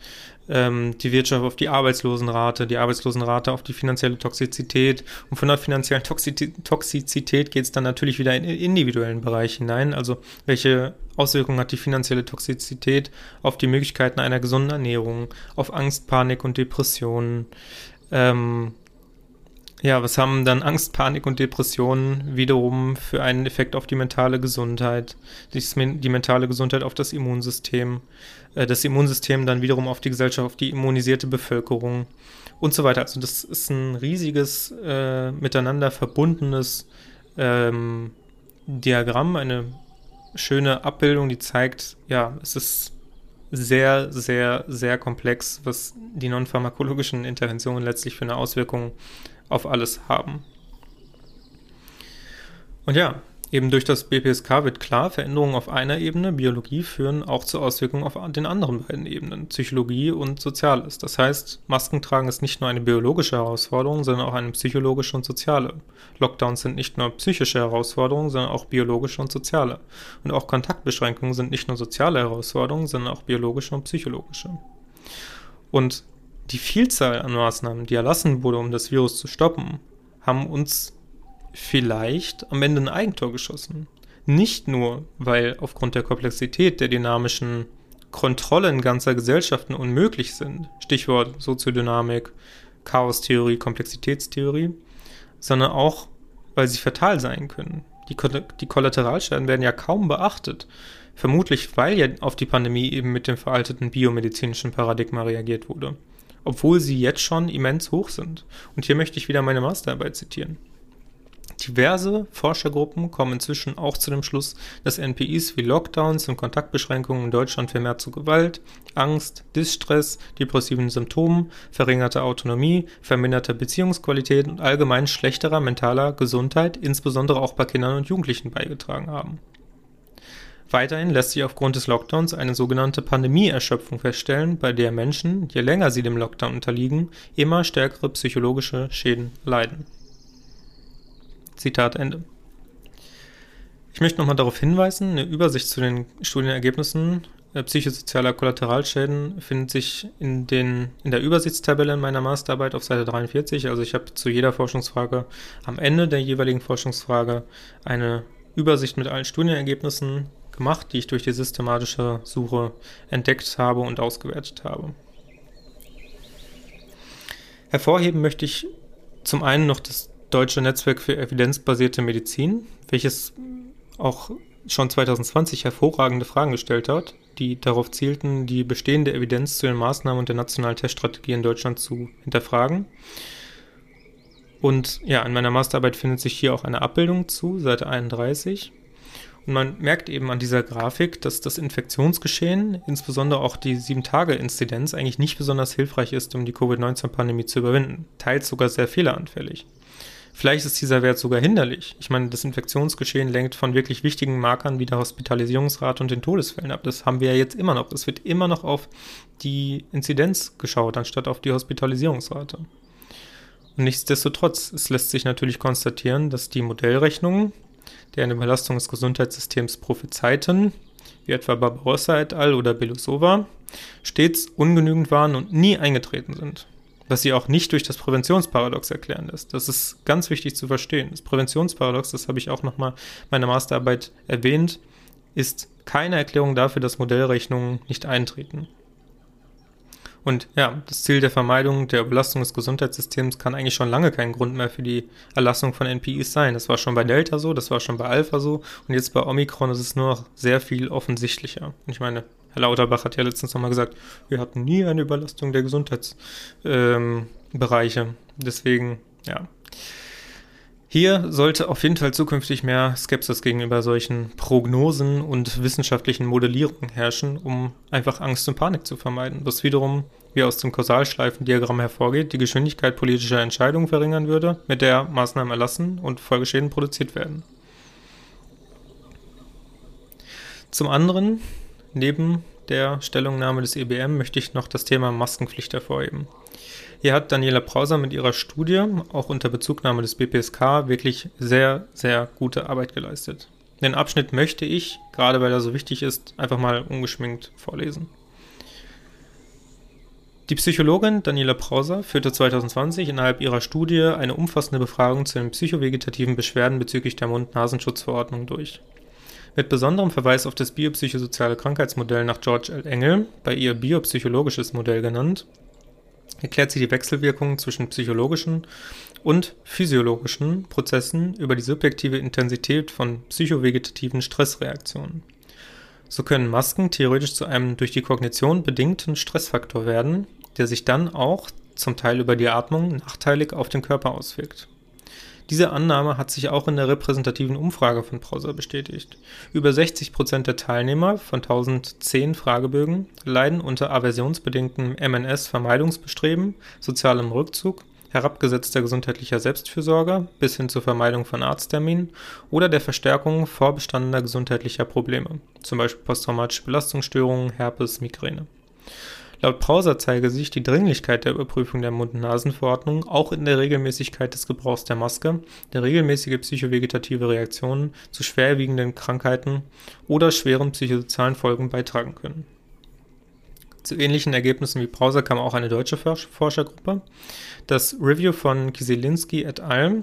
ähm, die Wirtschaft auf die Arbeitslosenrate, die Arbeitslosenrate auf die finanzielle Toxizität. Und von der finanziellen Toxizität geht es dann natürlich wieder in den individuellen Bereich hinein. Also welche Auswirkungen hat die finanzielle Toxizität auf die Möglichkeiten einer gesunden Ernährung, auf Angst, Panik und Depressionen? Ähm, ja, was haben dann Angst, Panik und Depressionen wiederum für einen Effekt auf die mentale Gesundheit, die mentale Gesundheit auf das Immunsystem, äh, das Immunsystem dann wiederum auf die Gesellschaft, auf die immunisierte Bevölkerung und so weiter. Also das ist ein riesiges, äh, miteinander verbundenes ähm, Diagramm, eine schöne Abbildung, die zeigt, ja, es ist sehr, sehr, sehr komplex, was die non-pharmakologischen Interventionen letztlich für eine Auswirkung auf alles haben. Und ja, eben durch das BPSK wird klar, Veränderungen auf einer Ebene, Biologie, führen auch zu Auswirkungen auf den anderen beiden Ebenen, Psychologie und Soziales. Das heißt, Maskentragen ist nicht nur eine biologische Herausforderung, sondern auch eine psychologische und soziale. Lockdowns sind nicht nur psychische Herausforderungen, sondern auch biologische und soziale. Und auch Kontaktbeschränkungen sind nicht nur soziale Herausforderungen, sondern auch biologische und psychologische. Und die Vielzahl an Maßnahmen, die erlassen wurde, um das Virus zu stoppen, haben uns vielleicht am Ende ein Eigentor geschossen. Nicht nur, weil aufgrund der Komplexität der dynamischen Kontrollen ganzer Gesellschaften unmöglich sind, Stichwort Soziodynamik, Chaostheorie, Komplexitätstheorie, sondern auch, weil sie fatal sein können. Die, die Kollateralschäden werden ja kaum beachtet, vermutlich weil ja auf die Pandemie eben mit dem veralteten biomedizinischen Paradigma reagiert wurde obwohl sie jetzt schon immens hoch sind. Und hier möchte ich wieder meine Masterarbeit zitieren. Diverse Forschergruppen kommen inzwischen auch zu dem Schluss, dass NPIs wie Lockdowns und Kontaktbeschränkungen in Deutschland vermehrt zu Gewalt, Angst, Distress, depressiven Symptomen, verringerter Autonomie, verminderter Beziehungsqualität und allgemein schlechterer mentaler Gesundheit, insbesondere auch bei Kindern und Jugendlichen, beigetragen haben. Weiterhin lässt sich aufgrund des Lockdowns eine sogenannte Pandemieerschöpfung feststellen, bei der Menschen, je länger sie dem Lockdown unterliegen, immer stärkere psychologische Schäden leiden. Zitat Ende. Ich möchte nochmal darauf hinweisen, eine Übersicht zu den Studienergebnissen äh, psychosozialer Kollateralschäden findet sich in, den, in der Übersichtstabelle in meiner Masterarbeit auf Seite 43. Also ich habe zu jeder Forschungsfrage am Ende der jeweiligen Forschungsfrage eine Übersicht mit allen Studienergebnissen gemacht, die ich durch die systematische Suche entdeckt habe und ausgewertet habe. Hervorheben möchte ich zum einen noch das Deutsche Netzwerk für evidenzbasierte Medizin, welches auch schon 2020 hervorragende Fragen gestellt hat, die darauf zielten, die bestehende Evidenz zu den Maßnahmen und der nationalen Teststrategie in Deutschland zu hinterfragen. Und ja, in meiner Masterarbeit findet sich hier auch eine Abbildung zu, Seite 31. Und man merkt eben an dieser Grafik, dass das Infektionsgeschehen, insbesondere auch die 7-Tage-Inzidenz, eigentlich nicht besonders hilfreich ist, um die Covid-19-Pandemie zu überwinden. Teils sogar sehr fehleranfällig. Vielleicht ist dieser Wert sogar hinderlich. Ich meine, das Infektionsgeschehen lenkt von wirklich wichtigen Markern wie der Hospitalisierungsrate und den Todesfällen ab. Das haben wir ja jetzt immer noch. Es wird immer noch auf die Inzidenz geschaut, anstatt auf die Hospitalisierungsrate. Und nichtsdestotrotz, es lässt sich natürlich konstatieren, dass die Modellrechnungen, der eine Überlastung des Gesundheitssystems prophezeiten, wie etwa Barbarossa et al. oder Belousova, stets ungenügend waren und nie eingetreten sind. Was sie auch nicht durch das Präventionsparadox erklären lässt. Das ist ganz wichtig zu verstehen. Das Präventionsparadox, das habe ich auch nochmal in meiner Masterarbeit erwähnt, ist keine Erklärung dafür, dass Modellrechnungen nicht eintreten. Und ja, das Ziel der Vermeidung der Überlastung des Gesundheitssystems kann eigentlich schon lange kein Grund mehr für die Erlassung von NPIs sein. Das war schon bei Delta so, das war schon bei Alpha so und jetzt bei Omikron ist es nur noch sehr viel offensichtlicher. Und ich meine, Herr Lauterbach hat ja letztens nochmal gesagt, wir hatten nie eine Überlastung der Gesundheitsbereiche. Ähm, Deswegen, ja. Hier sollte auf jeden Fall zukünftig mehr Skepsis gegenüber solchen Prognosen und wissenschaftlichen Modellierungen herrschen, um einfach Angst und Panik zu vermeiden, was wiederum, wie aus dem Kausalschleifendiagramm hervorgeht, die Geschwindigkeit politischer Entscheidungen verringern würde, mit der Maßnahmen erlassen und Folgeschäden produziert werden. Zum anderen, neben der Stellungnahme des EBM möchte ich noch das Thema Maskenpflicht hervorheben. Hier hat Daniela Brauser mit ihrer Studie, auch unter Bezugnahme des BPSK, wirklich sehr, sehr gute Arbeit geleistet. Den Abschnitt möchte ich, gerade weil er so wichtig ist, einfach mal ungeschminkt vorlesen. Die Psychologin Daniela Brauser führte 2020 innerhalb ihrer Studie eine umfassende Befragung zu den psychovegetativen Beschwerden bezüglich der Mund-Nasenschutzverordnung durch. Mit besonderem Verweis auf das biopsychosoziale Krankheitsmodell nach George L. Engel, bei ihr biopsychologisches Modell genannt, erklärt sie die Wechselwirkungen zwischen psychologischen und physiologischen Prozessen über die subjektive Intensität von psychovegetativen Stressreaktionen. So können Masken theoretisch zu einem durch die Kognition bedingten Stressfaktor werden, der sich dann auch, zum Teil über die Atmung, nachteilig auf den Körper auswirkt. Diese Annahme hat sich auch in der repräsentativen Umfrage von Browser bestätigt. Über 60 Prozent der Teilnehmer von 1010 Fragebögen leiden unter aversionsbedingtem MNS-Vermeidungsbestreben, sozialem Rückzug, herabgesetzter gesundheitlicher Selbstfürsorge bis hin zur Vermeidung von Arztterminen oder der Verstärkung vorbestandener gesundheitlicher Probleme, zum Beispiel posttraumatische Belastungsstörungen, Herpes, Migräne. Laut Browser zeige sich die Dringlichkeit der Überprüfung der Mund-Nasen-Verordnung auch in der Regelmäßigkeit des Gebrauchs der Maske, der regelmäßige psychovegetative Reaktionen zu schwerwiegenden Krankheiten oder schweren psychosozialen Folgen beitragen können. Zu ähnlichen Ergebnissen wie Browser kam auch eine deutsche Forschergruppe. Das Review von Kieselinski et al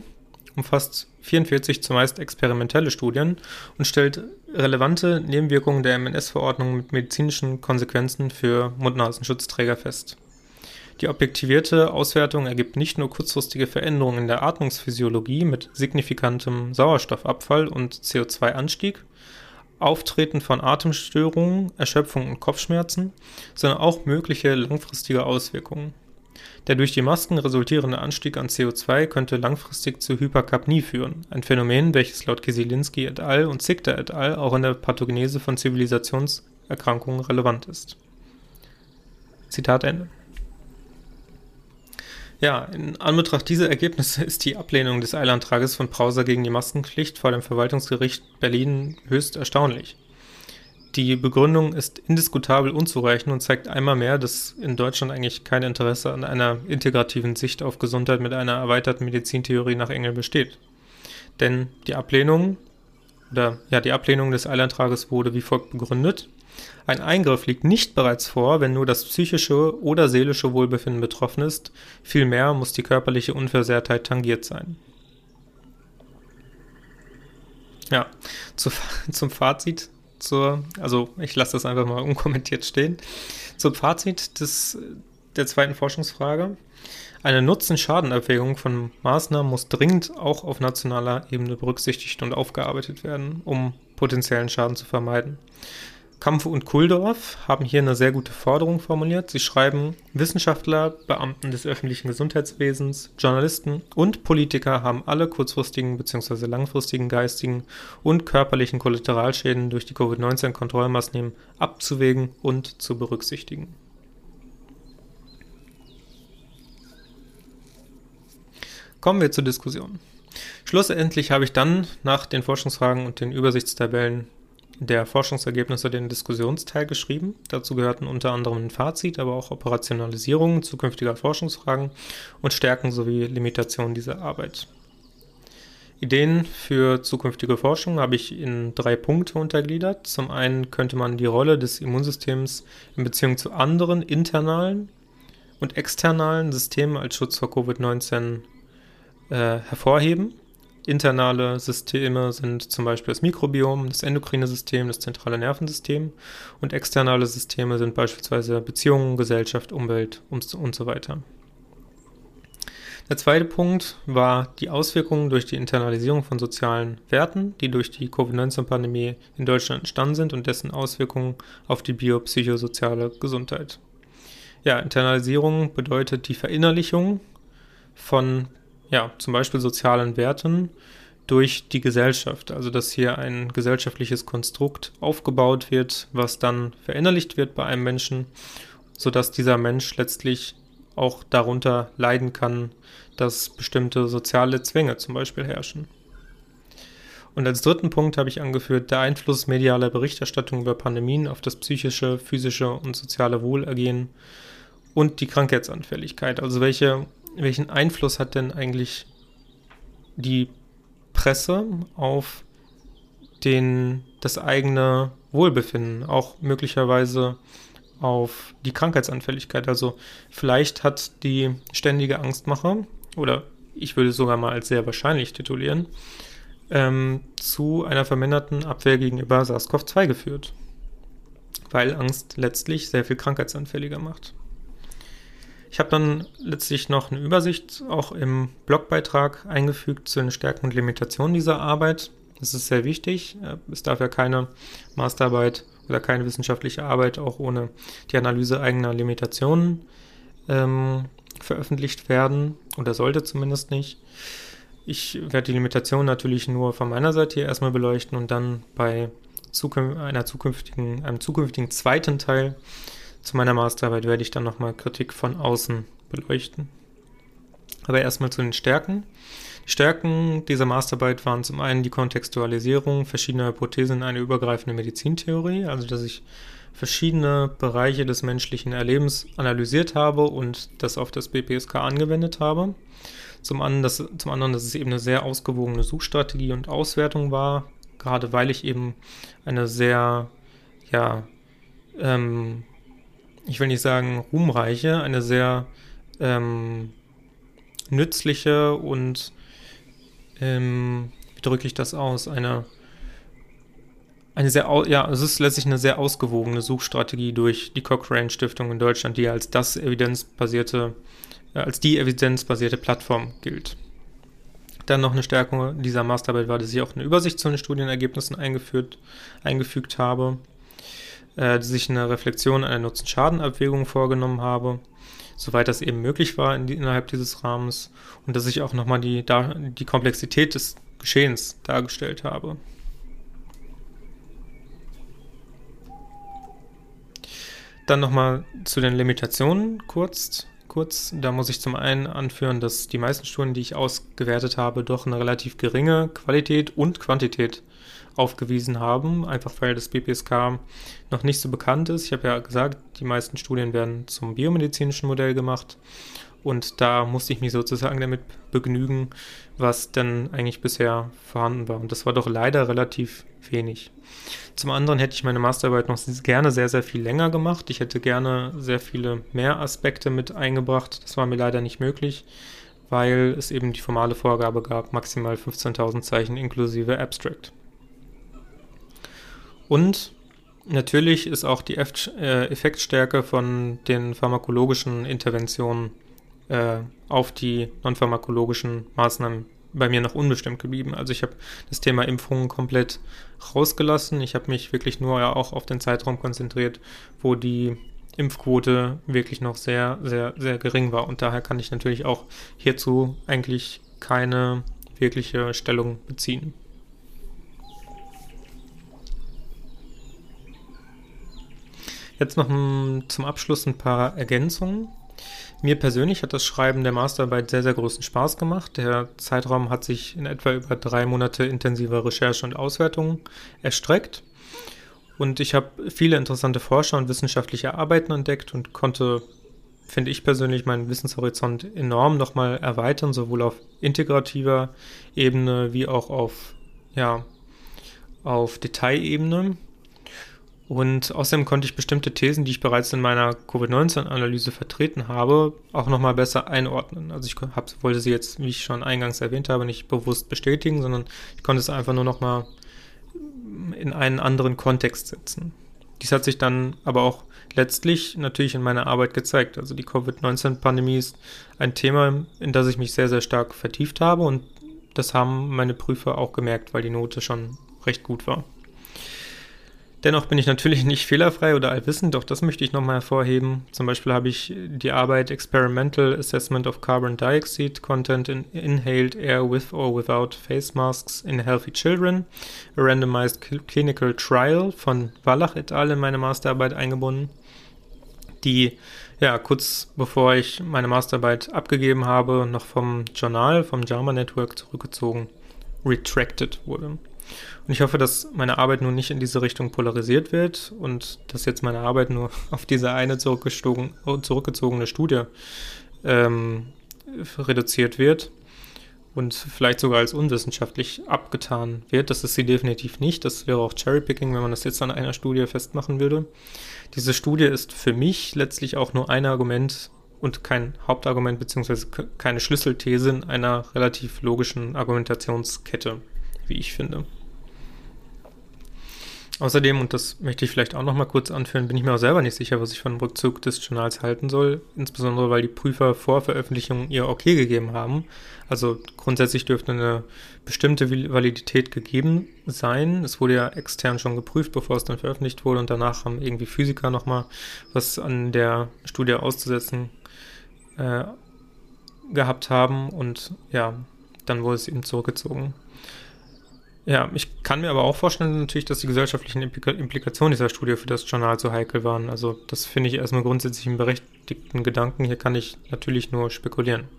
umfasst 44 zumeist experimentelle Studien und stellt relevante Nebenwirkungen der MNS-Verordnung mit medizinischen Konsequenzen für Mund-Nasen-Schutzträger fest. Die objektivierte Auswertung ergibt nicht nur kurzfristige Veränderungen in der Atmungsphysiologie mit signifikantem Sauerstoffabfall und CO2-Anstieg, Auftreten von Atemstörungen, Erschöpfung und Kopfschmerzen, sondern auch mögliche langfristige Auswirkungen. Der durch die Masken resultierende Anstieg an CO2 könnte langfristig zu Hyperkapnie führen, ein Phänomen, welches laut Kieselinski et al. und Zickter et al. auch in der Pathogenese von Zivilisationserkrankungen relevant ist. Zitat Ende. Ja, in Anbetracht dieser Ergebnisse ist die Ablehnung des Eilantrages von Browser gegen die Maskenpflicht vor dem Verwaltungsgericht Berlin höchst erstaunlich. Die Begründung ist indiskutabel unzureichend und zeigt einmal mehr, dass in Deutschland eigentlich kein Interesse an einer integrativen Sicht auf Gesundheit mit einer erweiterten Medizintheorie nach Engel besteht. Denn die Ablehnung oder ja, die Ablehnung des Eilantrages wurde wie folgt begründet. Ein Eingriff liegt nicht bereits vor, wenn nur das psychische oder seelische Wohlbefinden betroffen ist, vielmehr muss die körperliche Unversehrtheit tangiert sein. Ja, zu, zum Fazit zur, also ich lasse das einfach mal unkommentiert stehen. Zum Fazit des, der zweiten Forschungsfrage. Eine Nutzen-Schaden-Abwägung von Maßnahmen muss dringend auch auf nationaler Ebene berücksichtigt und aufgearbeitet werden, um potenziellen Schaden zu vermeiden. Kampfe und Kuldorf haben hier eine sehr gute Forderung formuliert. Sie schreiben, Wissenschaftler, Beamten des öffentlichen Gesundheitswesens, Journalisten und Politiker haben alle kurzfristigen bzw. langfristigen geistigen und körperlichen Kollateralschäden durch die Covid-19-Kontrollmaßnahmen abzuwägen und zu berücksichtigen. Kommen wir zur Diskussion. Schlussendlich habe ich dann nach den Forschungsfragen und den Übersichtstabellen der Forschungsergebnisse den Diskussionsteil geschrieben. Dazu gehörten unter anderem ein Fazit, aber auch Operationalisierungen zukünftiger Forschungsfragen und Stärken sowie Limitationen dieser Arbeit. Ideen für zukünftige Forschung habe ich in drei Punkte untergliedert. Zum einen könnte man die Rolle des Immunsystems in Beziehung zu anderen internalen und externalen Systemen als Schutz vor Covid-19 äh, hervorheben. Internale Systeme sind zum Beispiel das Mikrobiom, das endokrine System, das zentrale Nervensystem und externe Systeme sind beispielsweise Beziehungen, Gesellschaft, Umwelt und so weiter. Der zweite Punkt war die Auswirkungen durch die Internalisierung von sozialen Werten, die durch die Covid-19-Pandemie in Deutschland entstanden sind und dessen Auswirkungen auf die biopsychosoziale Gesundheit. Ja, Internalisierung bedeutet die Verinnerlichung von ja, zum Beispiel sozialen Werten durch die Gesellschaft. Also dass hier ein gesellschaftliches Konstrukt aufgebaut wird, was dann verinnerlicht wird bei einem Menschen, sodass dieser Mensch letztlich auch darunter leiden kann, dass bestimmte soziale Zwänge zum Beispiel herrschen. Und als dritten Punkt habe ich angeführt, der Einfluss medialer Berichterstattung über Pandemien auf das psychische, physische und soziale Wohlergehen und die Krankheitsanfälligkeit. Also welche, welchen Einfluss hat denn eigentlich die Presse auf den, das eigene Wohlbefinden, auch möglicherweise auf die Krankheitsanfälligkeit. Also vielleicht hat die ständige Angstmache, oder ich würde es sogar mal als sehr wahrscheinlich titulieren, ähm, zu einer verminderten Abwehr gegenüber SARS-CoV-2 geführt. Weil Angst letztlich sehr viel krankheitsanfälliger macht. Ich habe dann letztlich noch eine Übersicht auch im Blogbeitrag eingefügt zu den Stärken und Limitationen dieser Arbeit. Das ist sehr wichtig. Es darf ja keine Masterarbeit oder keine wissenschaftliche Arbeit auch ohne die Analyse eigener Limitationen ähm, veröffentlicht werden oder sollte zumindest nicht. Ich werde die Limitationen natürlich nur von meiner Seite hier erstmal beleuchten und dann bei einer zukünftigen, einem zukünftigen zweiten Teil zu meiner Masterarbeit werde ich dann nochmal Kritik von außen beleuchten. Aber erstmal zu den Stärken. Die Stärken dieser Masterarbeit waren zum einen die Kontextualisierung verschiedener Hypothesen in eine übergreifende Medizintheorie, also dass ich verschiedene Bereiche des menschlichen Erlebens analysiert habe und das auf das BPSK angewendet habe. Zum anderen, dass, zum anderen, dass es eben eine sehr ausgewogene Suchstrategie und Auswertung war, gerade weil ich eben eine sehr, ja, ähm, ich will nicht sagen ruhmreiche, eine sehr ähm, nützliche und, ähm, wie drücke ich das aus, eine eine sehr, ja, es ist letztlich eine sehr ausgewogene Suchstrategie durch die Cochrane Stiftung in Deutschland, die als das evidenzbasierte, äh, als die evidenzbasierte Plattform gilt. Dann noch eine Stärkung dieser Masterarbeit war, dass ich auch eine Übersicht zu den Studienergebnissen eingeführt, eingefügt habe, äh, dass ich eine Reflexion einer Nutzen-Schaden-Abwägung vorgenommen habe, soweit das eben möglich war in die, innerhalb dieses Rahmens und dass ich auch nochmal die, die Komplexität des Geschehens dargestellt habe. Dann nochmal zu den Limitationen kurz. kurz. Da muss ich zum einen anführen, dass die meisten Studien, die ich ausgewertet habe, doch eine relativ geringe Qualität und Quantität aufgewiesen haben, einfach weil das BPSK noch nicht so bekannt ist. Ich habe ja gesagt, die meisten Studien werden zum biomedizinischen Modell gemacht und da musste ich mich sozusagen damit begnügen, was denn eigentlich bisher vorhanden war. Und das war doch leider relativ wenig. Zum anderen hätte ich meine Masterarbeit noch gerne sehr, sehr viel länger gemacht. Ich hätte gerne sehr viele mehr Aspekte mit eingebracht. Das war mir leider nicht möglich, weil es eben die formale Vorgabe gab, maximal 15.000 Zeichen inklusive Abstract. Und natürlich ist auch die äh, Effektstärke von den pharmakologischen Interventionen äh, auf die nonpharmakologischen Maßnahmen bei mir noch unbestimmt geblieben. Also ich habe das Thema Impfungen komplett rausgelassen. Ich habe mich wirklich nur ja auch auf den Zeitraum konzentriert, wo die Impfquote wirklich noch sehr, sehr, sehr gering war. Und daher kann ich natürlich auch hierzu eigentlich keine wirkliche Stellung beziehen. Jetzt noch zum Abschluss ein paar Ergänzungen. Mir persönlich hat das Schreiben der Masterarbeit sehr, sehr großen Spaß gemacht. Der Zeitraum hat sich in etwa über drei Monate intensiver Recherche und Auswertung erstreckt. Und ich habe viele interessante Forscher und wissenschaftliche Arbeiten entdeckt und konnte, finde ich persönlich, meinen Wissenshorizont enorm nochmal erweitern, sowohl auf integrativer Ebene wie auch auf, ja, auf Detailebene. Und außerdem konnte ich bestimmte Thesen, die ich bereits in meiner Covid-19-Analyse vertreten habe, auch nochmal besser einordnen. Also ich hab, wollte sie jetzt, wie ich schon eingangs erwähnt habe, nicht bewusst bestätigen, sondern ich konnte es einfach nur nochmal in einen anderen Kontext setzen. Dies hat sich dann aber auch letztlich natürlich in meiner Arbeit gezeigt. Also die Covid-19-Pandemie ist ein Thema, in das ich mich sehr, sehr stark vertieft habe und das haben meine Prüfer auch gemerkt, weil die Note schon recht gut war. Dennoch bin ich natürlich nicht fehlerfrei oder allwissend, doch das möchte ich nochmal hervorheben. Zum Beispiel habe ich die Arbeit Experimental Assessment of Carbon Dioxide Content in Inhaled Air with or Without Face Masks in Healthy Children, a Randomized Clinical Trial von Wallach et al. in meine Masterarbeit eingebunden, die ja kurz bevor ich meine Masterarbeit abgegeben habe, noch vom Journal, vom JAMA Network zurückgezogen, retracted wurde. Und ich hoffe, dass meine Arbeit nun nicht in diese Richtung polarisiert wird und dass jetzt meine Arbeit nur auf diese eine zurückgezogene Studie ähm, reduziert wird und vielleicht sogar als unwissenschaftlich abgetan wird. Das ist sie definitiv nicht. Das wäre auch Cherrypicking, wenn man das jetzt an einer Studie festmachen würde. Diese Studie ist für mich letztlich auch nur ein Argument und kein Hauptargument beziehungsweise keine Schlüsselthese in einer relativ logischen Argumentationskette, wie ich finde. Außerdem, und das möchte ich vielleicht auch noch mal kurz anführen, bin ich mir auch selber nicht sicher, was ich von dem Rückzug des Journals halten soll, insbesondere weil die Prüfer vor Veröffentlichung ihr Okay gegeben haben. Also grundsätzlich dürfte eine bestimmte Validität gegeben sein. Es wurde ja extern schon geprüft, bevor es dann veröffentlicht wurde und danach haben irgendwie Physiker noch mal was an der Studie auszusetzen äh, gehabt haben und ja, dann wurde es eben zurückgezogen. Ja, ich kann mir aber auch vorstellen natürlich, dass die gesellschaftlichen Implikationen dieser Studie für das Journal so heikel waren. Also das finde ich erstmal grundsätzlich einen berechtigten Gedanken. Hier kann ich natürlich nur spekulieren.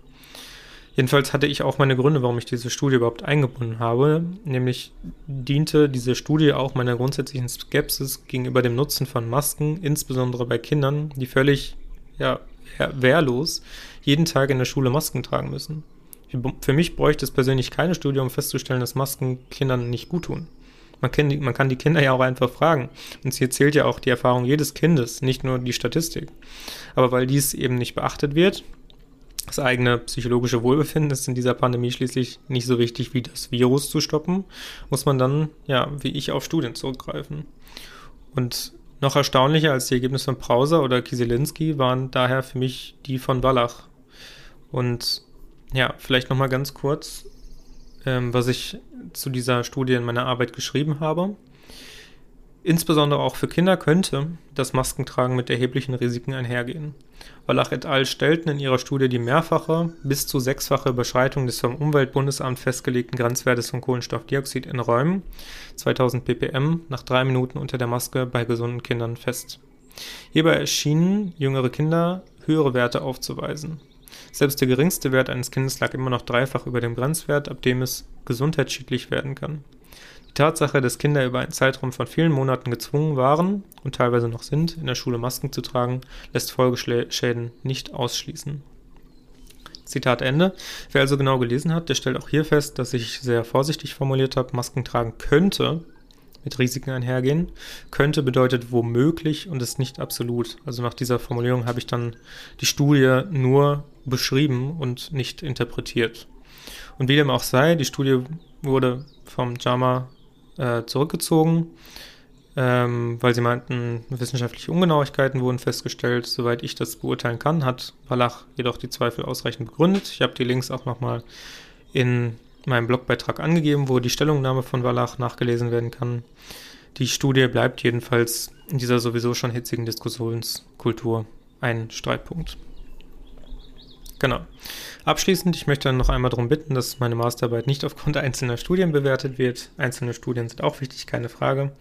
Jedenfalls hatte ich auch meine Gründe, warum ich diese Studie überhaupt eingebunden habe. Nämlich diente diese Studie auch meiner grundsätzlichen Skepsis gegenüber dem Nutzen von Masken, insbesondere bei Kindern, die völlig ja, wehrlos jeden Tag in der Schule Masken tragen müssen. Für mich bräuchte es persönlich keine Studie, um festzustellen, dass Masken Kindern nicht gut tun. Man kann, die, man kann die Kinder ja auch einfach fragen. Und hier zählt ja auch die Erfahrung jedes Kindes, nicht nur die Statistik. Aber weil dies eben nicht beachtet wird, das eigene psychologische Wohlbefinden ist in dieser Pandemie schließlich nicht so wichtig wie das Virus zu stoppen, muss man dann, ja, wie ich, auf Studien zurückgreifen. Und noch erstaunlicher als die Ergebnisse von Brauser oder Kieselinski waren daher für mich die von Wallach. Und ja, vielleicht nochmal ganz kurz, ähm, was ich zu dieser Studie in meiner Arbeit geschrieben habe. Insbesondere auch für Kinder könnte das Maskentragen mit erheblichen Risiken einhergehen. Wallach et al. stellten in ihrer Studie die mehrfache bis zu sechsfache Überschreitung des vom Umweltbundesamt festgelegten Grenzwertes von Kohlenstoffdioxid in Räumen 2000 ppm nach drei Minuten unter der Maske bei gesunden Kindern fest. Hierbei erschienen jüngere Kinder höhere Werte aufzuweisen. Selbst der geringste Wert eines Kindes lag immer noch dreifach über dem Grenzwert, ab dem es gesundheitsschädlich werden kann. Die Tatsache, dass Kinder über einen Zeitraum von vielen Monaten gezwungen waren und teilweise noch sind, in der Schule Masken zu tragen, lässt Folgeschäden nicht ausschließen. Zitat Ende. Wer also genau gelesen hat, der stellt auch hier fest, dass ich sehr vorsichtig formuliert habe, Masken tragen könnte mit Risiken einhergehen. Könnte bedeutet womöglich und ist nicht absolut. Also nach dieser Formulierung habe ich dann die Studie nur beschrieben und nicht interpretiert. Und wie dem auch sei, die Studie wurde vom JAMA äh, zurückgezogen, ähm, weil sie meinten, wissenschaftliche Ungenauigkeiten wurden festgestellt. Soweit ich das beurteilen kann, hat Wallach jedoch die Zweifel ausreichend begründet. Ich habe die Links auch nochmal in meinem Blogbeitrag angegeben, wo die Stellungnahme von Wallach nachgelesen werden kann. Die Studie bleibt jedenfalls in dieser sowieso schon hitzigen Diskussionskultur ein Streitpunkt. Genau. Abschließend, ich möchte dann noch einmal darum bitten, dass meine Masterarbeit nicht aufgrund einzelner Studien bewertet wird. Einzelne Studien sind auch wichtig, keine Frage.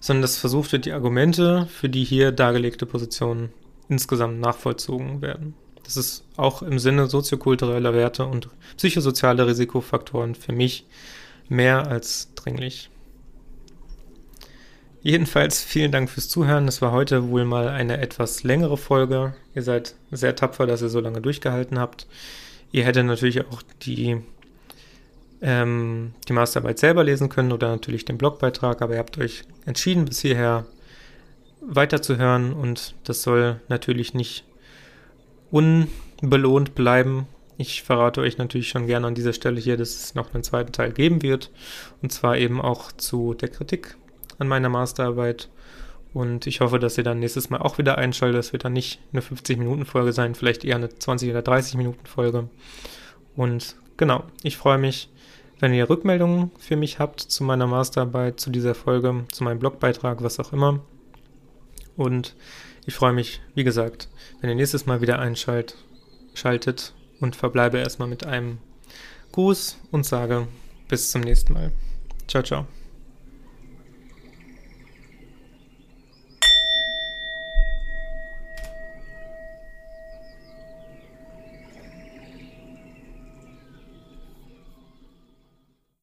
Sondern dass versucht wird, die Argumente für die hier dargelegte Position insgesamt nachvollzogen werden. Das ist auch im Sinne soziokultureller Werte und psychosoziale Risikofaktoren für mich mehr als dringlich. Jedenfalls vielen Dank fürs Zuhören. Es war heute wohl mal eine etwas längere Folge. Ihr seid sehr tapfer, dass ihr so lange durchgehalten habt. Ihr hättet natürlich auch die, ähm, die Masterarbeit selber lesen können oder natürlich den Blogbeitrag, aber ihr habt euch entschieden, bis hierher weiterzuhören und das soll natürlich nicht unbelohnt bleiben. Ich verrate euch natürlich schon gerne an dieser Stelle hier, dass es noch einen zweiten Teil geben wird und zwar eben auch zu der Kritik an meiner Masterarbeit. Und ich hoffe, dass ihr dann nächstes Mal auch wieder einschaltet. Das wird dann nicht eine 50-Minuten-Folge sein, vielleicht eher eine 20- oder 30-Minuten-Folge. Und genau, ich freue mich, wenn ihr Rückmeldungen für mich habt zu meiner Masterarbeit, zu dieser Folge, zu meinem Blogbeitrag, was auch immer. Und ich freue mich, wie gesagt, wenn ihr nächstes Mal wieder einschaltet und verbleibe erstmal mit einem Gruß und sage bis zum nächsten Mal. Ciao, ciao.